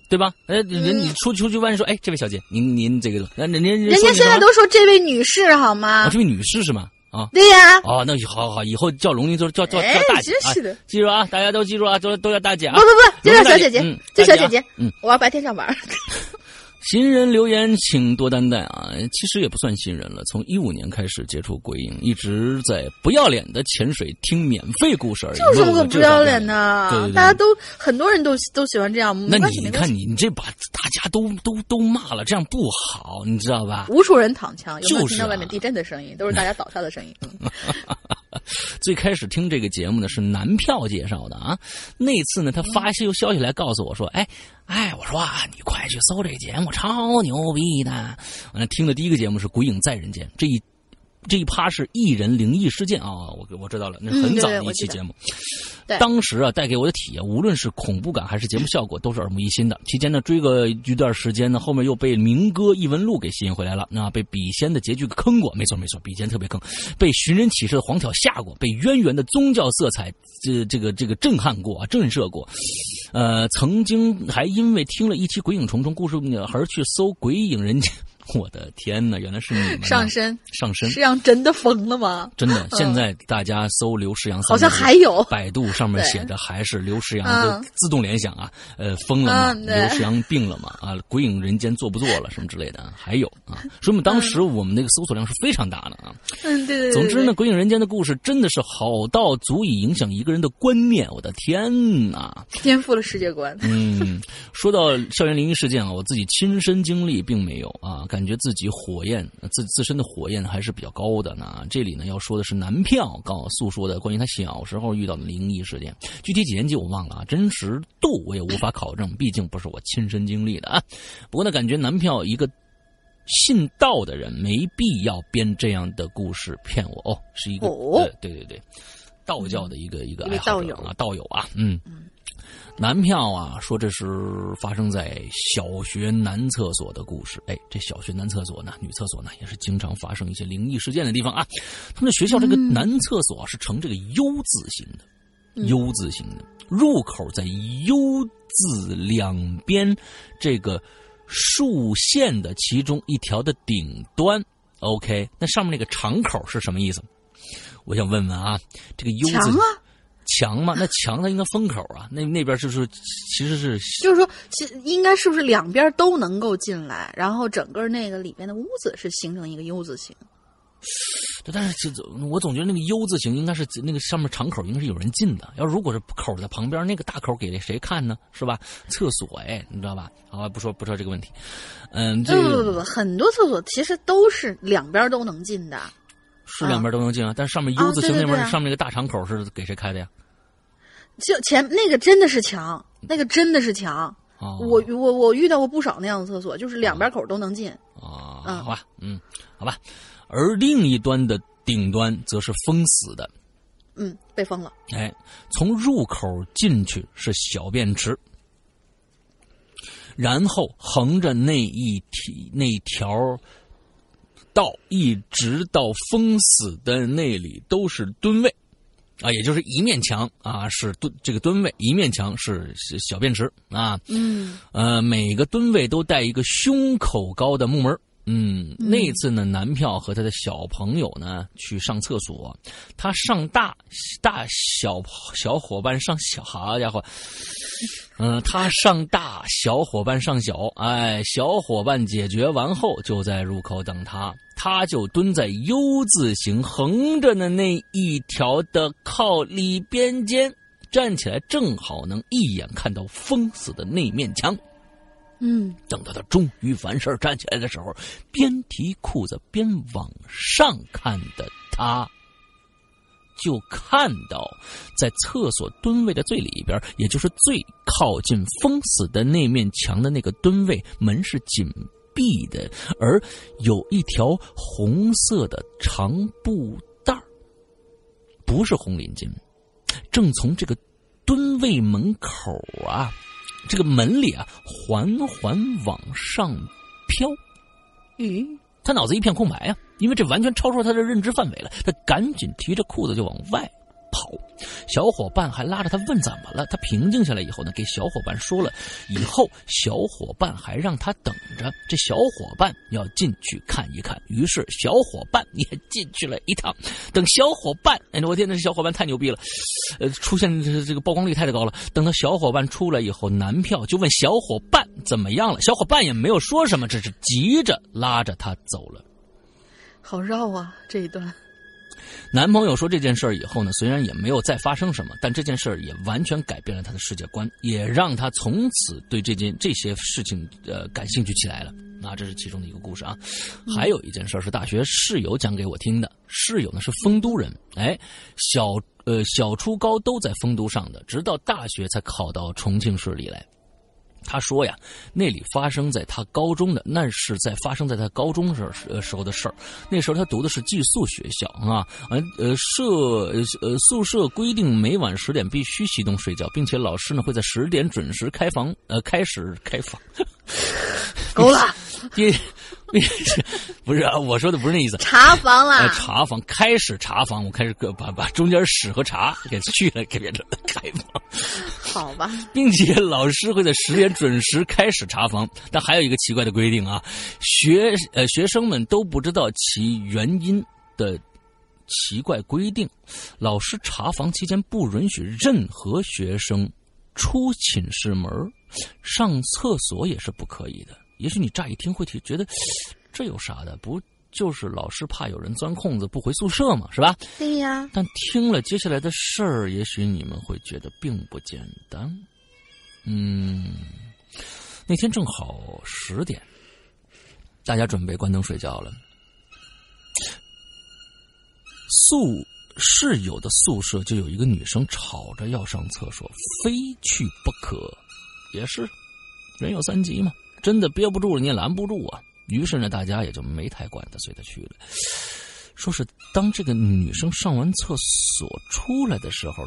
对吧？哎，人你出出去问说，哎，这位小姐，您您这个，那人家人家现在都说这位女士好吗？这位女士是吗？啊，对呀。哦，那好好好，以后叫龙玲就叫叫叫大姐是的。记住啊，大家都记住啊，都都叫大姐啊。不不不，就叫小姐姐，就小姐姐。嗯，我要白天上班。新人留言，请多担待啊！其实也不算新人了，从一五年开始接触鬼影，一直在不要脸的潜水听免费故事而已。就这么个不要脸的，对对大家都很多人都都喜欢这样。那你看你你这把大家都都都骂了，这样不好，你知道吧？无数人躺枪，有没有听到外面地震的声音？都是大家倒下的声音。最开始听这个节目呢，是男票介绍的啊。那次呢，他发消消息来告诉我说：“哎哎，我说啊，你快去搜这节目，超牛逼的。”完了，听的第一个节目是《鬼影在人间》，这一。这一趴是艺人灵异事件啊，我我知道了，那是很早的一期节目。当时啊，带给我的体验，无论是恐怖感还是节目效果，都是耳目一新的。期间呢，追个一段时间呢，后面又被明哥异闻录给吸引回来了。那被笔仙的结局坑过，没错没错，笔仙特别坑。被寻人启事的黄条吓过，被渊源的宗教色彩这这个这个震撼过啊，震慑过。呃，曾经还因为听了一期《鬼影重重》故事而去搜《鬼影人间》。我的天哪，原来是你们上身上身，石阳真的疯了吗？真的，现在大家搜刘石阳，好像还有百度上面写的还是刘石阳，自动联想啊，呃，疯了吗？刘石阳病了吗？啊，鬼影人间做不做了什么之类的？还有啊，说明当时我们那个搜索量是非常大的啊。嗯，对对对。总之呢，《鬼影人间》的故事真的是好到足以影响一个人的观念。我的天哪！颠覆了世界观。嗯，说到校园灵异事件啊，我自己亲身经历并没有啊，感觉自己火焰自自身的火焰还是比较高的呢。这里呢要说的是男票告诉说的关于他小时候遇到的灵异事件，具体几年级我忘了啊，真实度我也无法考证，毕竟不是我亲身经历的啊。不过呢，感觉男票一个。信道的人没必要编这样的故事骗我哦，是一个呃，对对对，道教的一个一个爱好者啊，道友。啊，嗯，男票啊说这是发生在小学男厕所的故事，哎，这小学男厕所呢，女厕所呢也是经常发生一些灵异事件的地方啊。他们学校这个男厕所是呈这个 U 字形的，U 字形的。入口在 U 字两边这个。竖线的其中一条的顶端，OK，那上面那个长口是什么意思？我想问问啊，这个 U 字强啊，墙吗？那墙它应该封口啊，那那边就是其实是？就是说，其应该是不是两边都能够进来，然后整个那个里边的屋子是形成一个 U 字形。但是这我总觉得那个 U 字形应该是那个上面敞口应该是有人进的。要如果是口在旁边，那个大口给谁看呢？是吧？厕所哎，你知道吧？好，不说不说这个问题。嗯，不不不不，很多厕所其实都是两边都能进的。是两边都能进啊，但是上面 U 字形那边上面那个大敞口是给谁开的呀？就前那个真的是墙，那个真的是墙。我我我遇到过不少那样的厕所，就是两边口都能进。啊，好吧，嗯，好吧。而另一端的顶端则是封死的，嗯，被封了。哎，从入口进去是小便池，然后横着那一体那条道一直到封死的那里都是蹲位，啊，也就是一面墙啊是蹲这个蹲位，一面墙是小便池啊，嗯，呃，每个蹲位都带一个胸口高的木门。嗯，那次呢，男票和他的小朋友呢去上厕所，他上大大小小伙伴上小，好家伙，嗯，他上大小伙伴上小，哎，小伙伴解决完后就在入口等他，他就蹲在 U 字形横着的那一条的靠里边间，站起来正好能一眼看到封死的那面墙。嗯，等到他终于完事儿站起来的时候，边提裤子边往上看的他，就看到在厕所蹲位的最里边，也就是最靠近封死的那面墙的那个蹲位门是紧闭的，而有一条红色的长布带不是红领巾，正从这个蹲位门口啊。这个门里啊，缓缓往上飘。嗯，他脑子一片空白啊，因为这完全超出他的认知范围了。他赶紧提着裤子就往外。跑，小伙伴还拉着他问怎么了。他平静下来以后呢，给小伙伴说了。以后小伙伴还让他等着，这小伙伴要进去看一看。于是小伙伴也进去了一趟。等小伙伴，哎，我天，那小伙伴太牛逼了，呃，出现这个曝光率太高了。等到小伙伴出来以后，男票就问小伙伴怎么样了。小伙伴也没有说什么，只是急着拉着他走了。好绕啊，这一段。男朋友说这件事儿以后呢，虽然也没有再发生什么，但这件事儿也完全改变了他的世界观，也让他从此对这件这些事情呃感兴趣起来了。那这是其中的一个故事啊。还有一件事是大学室友讲给我听的，室友呢是丰都人，哎，小呃小初高都在丰都上的，直到大学才考到重庆市里来。他说呀，那里发生在他高中的，那是在发生在他高中时呃时候的事儿。那时候他读的是寄宿学校啊，呃呃舍呃宿舍规定每晚十点必须熄灯睡觉，并且老师呢会在十点准时开房呃开始开房。够了。第，不是啊，我说的不是那意思。查房了。查房，开始查房，我开始把把中间屎和茶给去了，给变成开房。好吧。并且老师会在十点准时开始查房，但还有一个奇怪的规定啊，学呃学生们都不知道其原因的奇怪规定，老师查房期间不允许任何学生出寝室门，上厕所也是不可以的。也许你乍一听会觉得，这有啥的？不，就是老师怕有人钻空子不回宿舍嘛，是吧？对呀。但听了接下来的事儿，也许你们会觉得并不简单。嗯，那天正好十点，大家准备关灯睡觉了。宿室友的宿舍就有一个女生吵着要上厕所，非去不可。也是，人有三急嘛，真的憋不住了，你也拦不住啊。于是呢，大家也就没太管他，随他去了。说是当这个女生上完厕所出来的时候。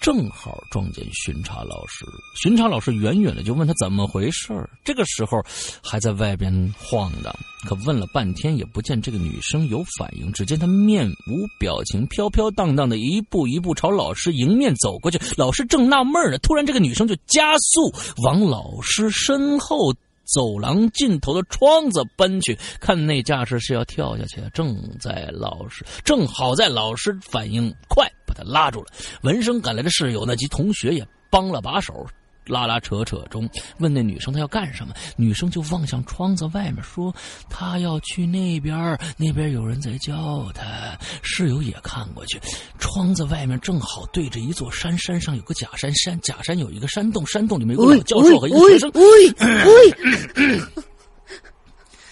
正好撞见巡查老师，巡查老师远远的就问他怎么回事这个时候还在外边晃荡，可问了半天也不见这个女生有反应。只见她面无表情、飘飘荡荡的一步一步朝老师迎面走过去。老师正纳闷呢，突然这个女生就加速往老师身后走廊尽头的窗子奔去。看那架势是要跳下去，正在老师正好在老师反应快。把他拉住了，闻声赶来的室友那及同学也帮了把手，拉拉扯扯中，问那女生她要干什么，女生就望向窗子外面说她要去那边，那边有人在叫她。室友也看过去，窗子外面正好对着一座山，山上有个假山，山假山有一个山洞，山洞里面有个老教授和一个学生。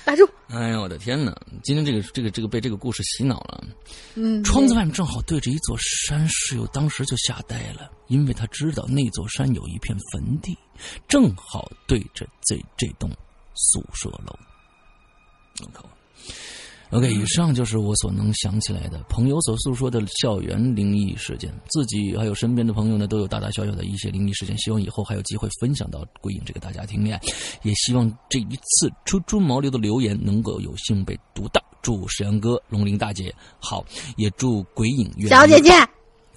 打住！哎呀，我的天哪！今天这个这个这个被这个故事洗脑了。嗯，窗子外面正好对着一座山，室友当时就吓呆了，因为他知道那座山有一片坟地，正好对着这这栋宿舍楼。我靠！OK，以上就是我所能想起来的朋友所诉说的校园灵异事件。自己还有身边的朋友呢，都有大大小小的一些灵异事件。希望以后还有机会分享到鬼影这个大家庭里。也希望这一次初出茅庐的留言能够有幸被读到。祝石阳哥、龙鳞大姐好，也祝鬼影小姐姐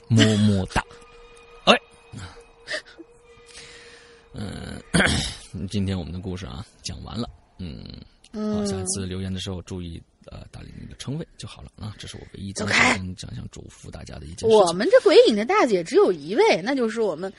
么么哒。哎，嗯，今天我们的故事啊讲完了。嗯，好，下次留言的时候注意。呃，打理那个称谓就好了啊！这是我唯一讲讲想嘱咐大家的一件事。我们这鬼影的大姐只有一位，那就是我们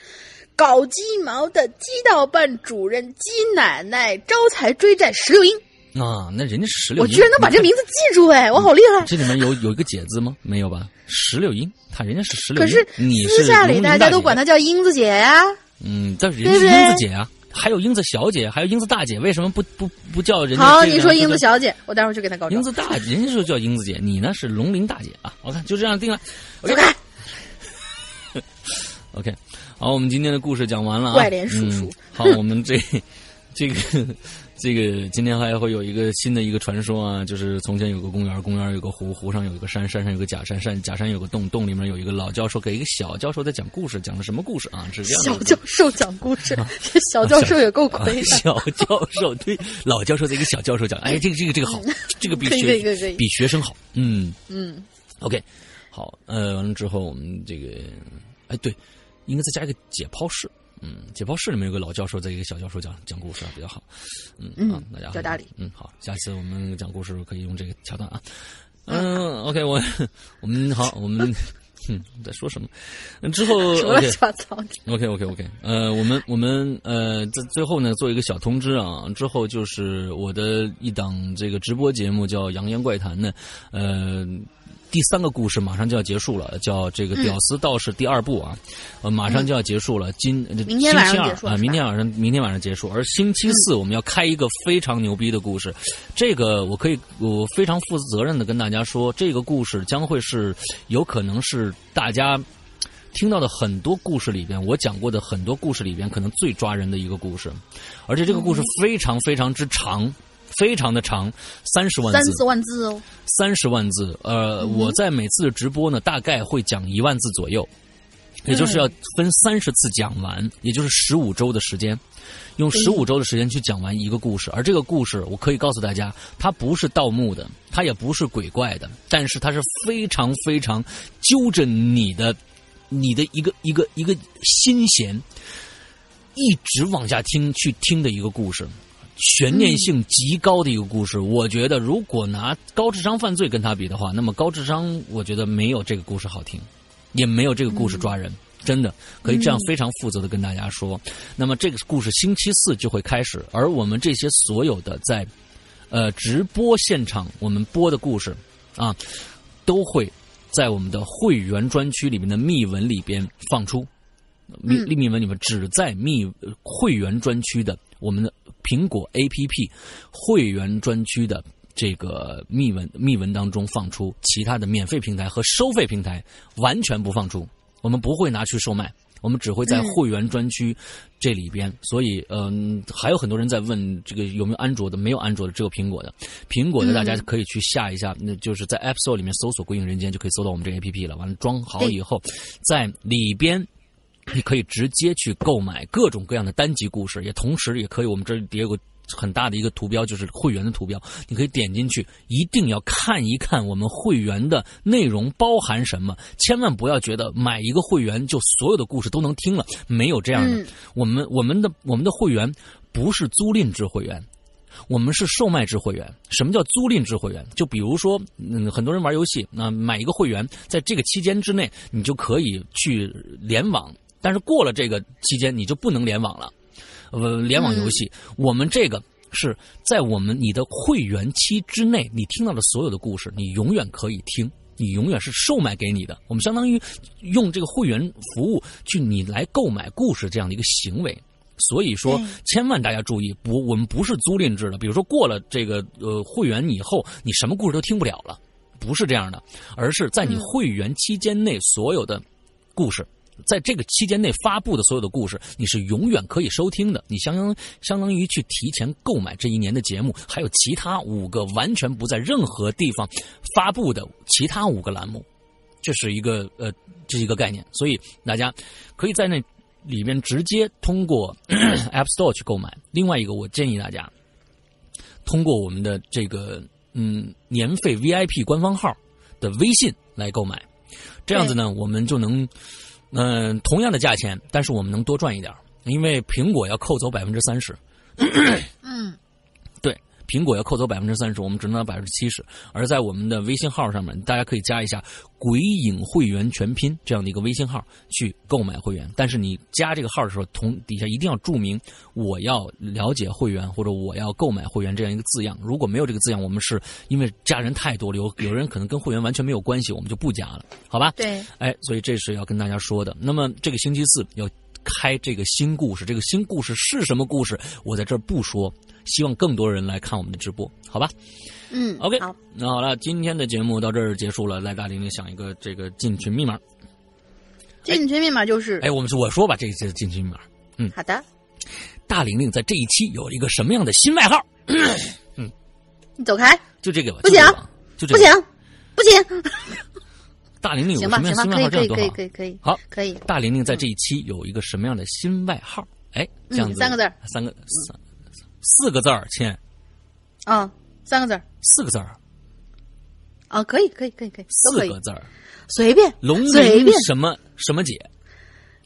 搞鸡毛的鸡道办主任鸡奶奶招财追债石榴英啊！那人家是石榴英，我居然能把这名字记住哎，我好厉害！这里面有有一个姐字吗？没有吧？石榴英，他人家是石榴英，可是你私下里大家都管她叫英子姐呀。嗯，但是人家是英子姐啊。还有英子小姐，还有英子大姐，为什么不不不叫人家？好，你说英子小姐，我待会儿去给她告状。英子大，人家就叫英子姐，你呢是龙鳞大姐啊。我看就这样定了。走开。OK，好，我们今天的故事讲完了啊。怪脸叔叔。好，我们这这个。这个今天还会有一个新的一个传说啊，就是从前有个公园，公园有个湖，湖上有一个山，山上有个假山，山假山有个洞，洞里面有一个老教授给一个小教授在讲故事，讲的什么故事啊？是这样。小教授讲故事，这小教授也够亏的。小教授对老教授的一个小教授讲，哎，这个这个这个好，这个比学比学生好。嗯嗯，OK，好，呃，完了之后我们这个，哎，对，应该再加一个解剖室。嗯，解剖室里面有个老教授，在一个小教授讲讲故事啊，比较好。嗯啊，大家叫大理。嗯，好，下次我们讲故事可以用这个桥段啊。嗯，OK，我 我们好，我们嗯在说什么？之后乱七八糟。OK，OK，OK。呃，我们我们呃在最后呢做一个小通知啊，之后就是我的一档这个直播节目叫《扬言怪谈》呢，呃。第三个故事马上就要结束了，叫这个《屌丝道士》第二部啊，呃，马上就要结束了。今明天晚上啊，明天晚上明天晚上结束。而星期四我们要开一个非常牛逼的故事，这个我可以我非常负责任的跟大家说，这个故事将会是有可能是大家听到的很多故事里边，我讲过的很多故事里边可能最抓人的一个故事，而且这个故事非常非常之长。非常的长，三十万字，三十万字哦，三十万字。呃，我在每次的直播呢，大概会讲一万字左右，也就是要分三十次讲完，也就是十五周的时间，用十五周的时间去讲完一个故事。而这个故事，我可以告诉大家，它不是盗墓的，它也不是鬼怪的，但是它是非常非常揪着你的，你的一个一个一个心弦，一直往下听去听的一个故事。悬念性极高的一个故事，我觉得如果拿高智商犯罪跟他比的话，那么高智商我觉得没有这个故事好听，也没有这个故事抓人，真的。可以这样非常负责的跟大家说。那么这个故事星期四就会开始，而我们这些所有的在呃直播现场我们播的故事啊，都会在我们的会员专区里面的密文里边放出。密密文里面只在密会员专区的我们的苹果 APP 会员专区的这个密文密文当中放出，其他的免费平台和收费平台完全不放出。我们不会拿去售卖，我们只会在会员专区这里边。所以，嗯，还有很多人在问这个有没有安卓的，没有安卓的，只有苹果的。苹果的大家可以去下一下，那就是在 App Store 里面搜索“归隐人间”就可以搜到我们这个 APP 了。完了装好以后，在里边。你可以直接去购买各种各样的单集故事，也同时也可以，我们这里也有个很大的一个图标，就是会员的图标，你可以点进去，一定要看一看我们会员的内容包含什么，千万不要觉得买一个会员就所有的故事都能听了，没有这样的。我们我们的我们的会员不是租赁制会员，我们是售卖制会员。什么叫租赁制会员？就比如说，嗯，很多人玩游戏，那买一个会员，在这个期间之内，你就可以去联网。但是过了这个期间，你就不能联网了。呃，联网游戏，我们这个是在我们你的会员期之内，你听到的所有的故事，你永远可以听，你永远是售卖给你的。我们相当于用这个会员服务去你来购买故事这样的一个行为。所以说，千万大家注意，不，我们不是租赁制的。比如说过了这个呃会员以后，你什么故事都听不了了，不是这样的，而是在你会员期间内所有的故事。在这个期间内发布的所有的故事，你是永远可以收听的。你相当相当于去提前购买这一年的节目，还有其他五个完全不在任何地方发布的其他五个栏目，这是一个呃，这是一个概念。所以大家可以在那里面直接通过 App Store 去购买。另外一个，我建议大家通过我们的这个嗯年费 VIP 官方号的微信来购买，这样子呢，我们就能。嗯，同样的价钱，但是我们能多赚一点，因为苹果要扣走百分之三十。嗯。苹果要扣走百分之三十，我们只能拿百分之七十。而在我们的微信号上面，大家可以加一下“鬼影会员全拼”这样的一个微信号去购买会员。但是你加这个号的时候，同底下一定要注明“我要了解会员”或者“我要购买会员”这样一个字样。如果没有这个字样，我们是因为加人太多了，有有人可能跟会员完全没有关系，我们就不加了，好吧？对。哎，所以这是要跟大家说的。那么这个星期四要开这个新故事，这个新故事是什么故事？我在这儿不说。希望更多人来看我们的直播，好吧？嗯，OK，好，那好了，今天的节目到这儿结束了。来，大玲玲想一个这个进群密码。进群密码就是……哎，我们说我说吧，这次进群密码。嗯，好的。大玲玲在这一期有一个什么样的新外号？嗯，你走开，就这个吧，不行，就不行，不行。大玲玲有什么样的新外号？可以，可以，可以，可以，好，可以。大玲玲在这一期有一个什么样的新外号？哎，这样子，三个字，三个。四个字儿，亲。啊，三个字儿。四个字儿。啊，可以，可以，可以，可以，四个字儿，随便。龙鳞什么什么姐？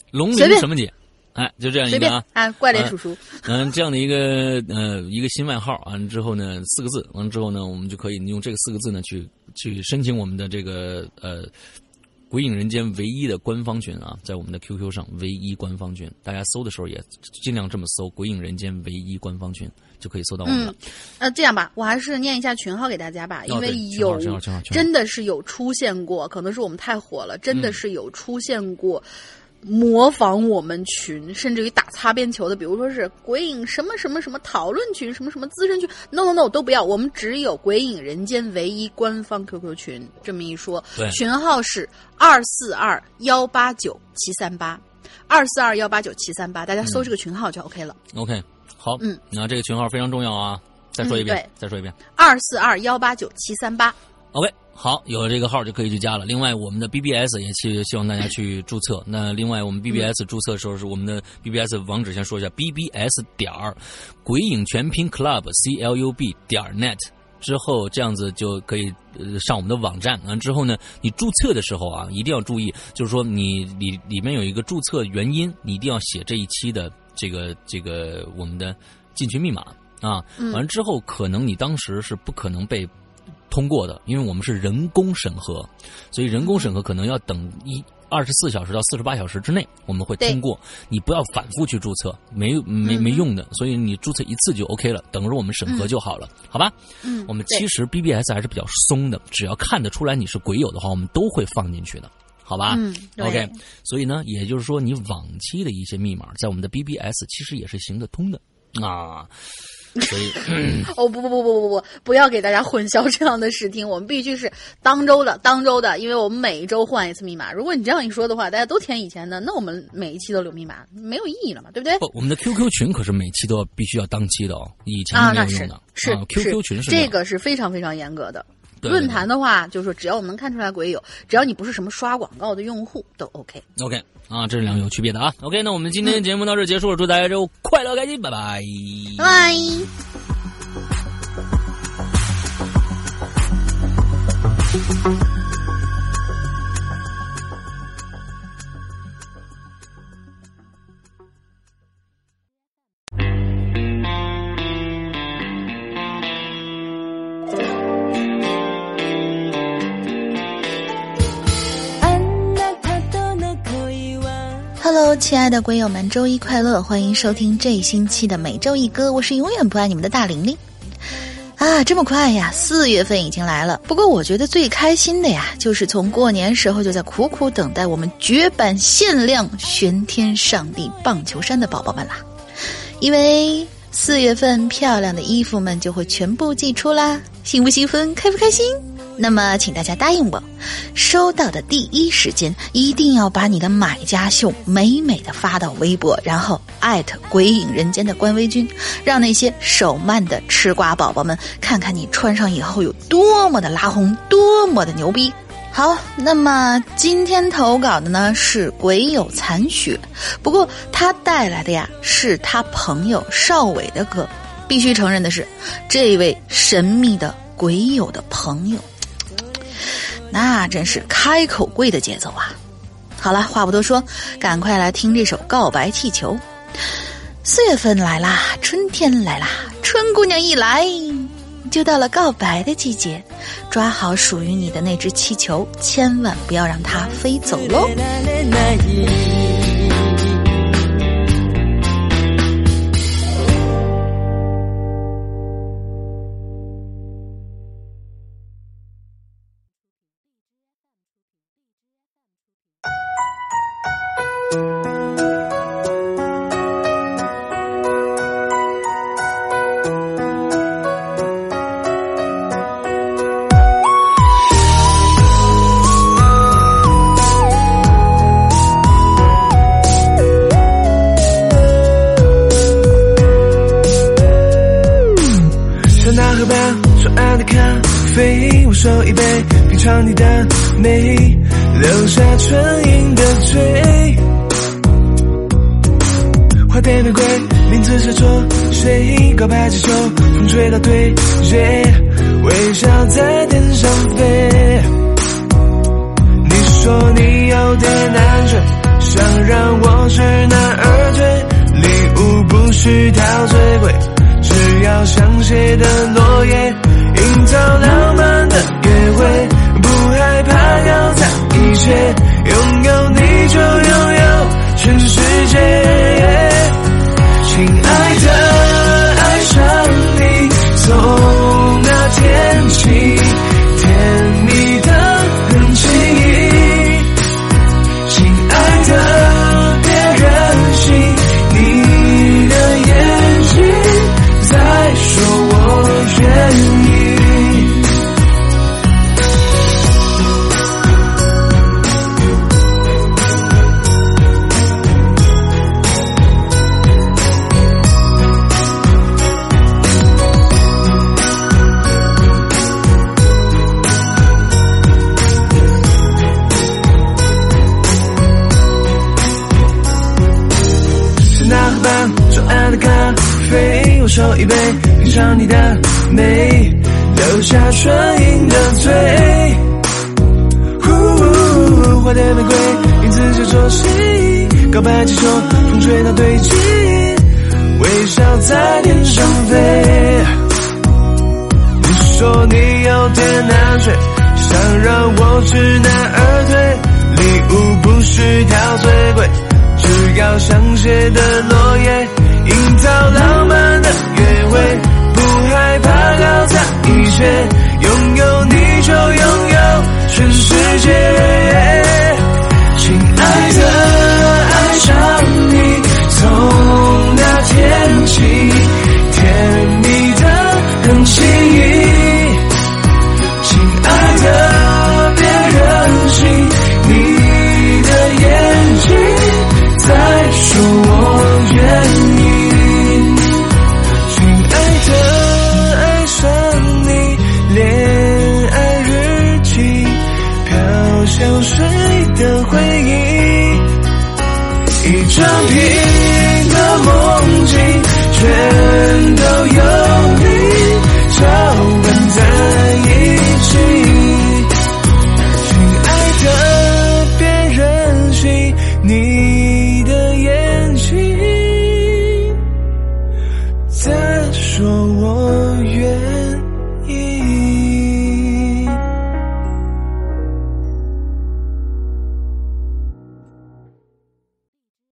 龙鳞什么姐？哎，就这样一个啊。啊，怪脸叔叔。嗯，这样的一个呃一个新外号，完了之后呢，四个字，完了之后呢，我们就可以用这个四个字呢去去申请我们的这个呃。鬼影人间唯一的官方群啊，在我们的 QQ 上唯一官方群，大家搜的时候也尽量这么搜“鬼影人间唯一官方群”，就可以搜到我们了。呃，这样吧，我还是念一下群号给大家吧，因为有真的是有出现过，可能是我们太火了，真的是有出现过。模仿我们群，甚至于打擦边球的，比如说是鬼影什么什么什么讨论群，什么什么资深群，no no no 都不要，我们只有鬼影人间唯一官方 QQ 群。这么一说，群号是二四二幺八九七三八，二四二幺八九七三八，大家搜这个群号就 OK 了。OK，好，嗯，那这个群号非常重要啊，再说一遍，再说一遍，二四二幺八九七三八，OK。好，有了这个号就可以去加了。另外，我们的 BBS 也去希望大家去注册。那另外，我们 BBS 注册的时候是我们的 BBS 网址，先说一下：BBS 点儿鬼影全拼 Club C L U B 点 net。之后这样子就可以呃上我们的网站。完之后呢，你注册的时候啊，一定要注意，就是说你里里面有一个注册原因，你一定要写这一期的这个这个我们的进群密码啊。完了之后，可能你当时是不可能被。通过的，因为我们是人工审核，所以人工审核可能要等一二十四小时到四十八小时之内，我们会通过。你不要反复去注册，没没没用的。所以你注册一次就 OK 了，等着我们审核就好了，好吧？嗯，我们其实 BBS 还是比较松的，只要看得出来你是鬼友的话，我们都会放进去的。好吧，嗯，OK，所以呢，也就是说，你往期的一些密码在我们的 BBS 其实也是行得通的啊。所以，哦不不不不不不，不要给大家混淆这样的视听，我们必须是当周的当周的，因为我们每一周换一次密码。如果你这样一说的话，大家都填以前的，那我们每一期都留密码，没有意义了嘛，对不对？不，我们的 QQ 群可是每期都要必须要当期的哦，以前没有用的，是 QQ 群是这个是非常非常严格的。论坛的话，就是说只要我们能看出来鬼友，只要你不是什么刷广告的用户，都 OK。OK 啊，这是两个有区别的啊。OK，那我们今天的节目到这结束了，祝大家周快乐开心，拜拜，拜拜。亲爱的鬼友们，周一快乐！欢迎收听这一星期的每周一歌，我是永远不爱你们的大玲玲。啊，这么快呀，四月份已经来了。不过我觉得最开心的呀，就是从过年时候就在苦苦等待我们绝版限量玄天上帝棒球衫的宝宝们啦，因为四月份漂亮的衣服们就会全部寄出啦，兴不兴奋，开不开心？那么，请大家答应我，收到的第一时间一定要把你的买家秀美美的发到微博，然后艾特“鬼影人间”的官微君，让那些手慢的吃瓜宝宝们看看你穿上以后有多么的拉红，多么的牛逼。好，那么今天投稿的呢是鬼友残雪，不过他带来的呀是他朋友邵伟的歌。必须承认的是，这位神秘的鬼友的朋友。那真是开口跪的节奏啊！好了，话不多说，赶快来听这首《告白气球》。四月份来啦，春天来啦，春姑娘一来，就到了告白的季节。抓好属于你的那只气球，千万不要让它飞走喽。名字写错谁？告白气球，风吹到对街，微笑在天上飞。你说你有点难追，想让我知难而退。礼物不需挑最贵，只要香榭的落叶，营造浪漫的约会。不害怕要在一切，拥有你就拥有全世界，亲爱的，爱上你从那天起。一杯，品尝你的美，留下唇印的嘴。花的玫瑰，名字叫做谁？告白气球，风吹到对积，微笑在天上飞。你说你有点难追，想让我知难而退。礼物不是挑最贵，只要香榭的落叶，营造浪漫。会不害怕搞砸一切拥有你就拥有全世界亲爱的爱上你从那天起。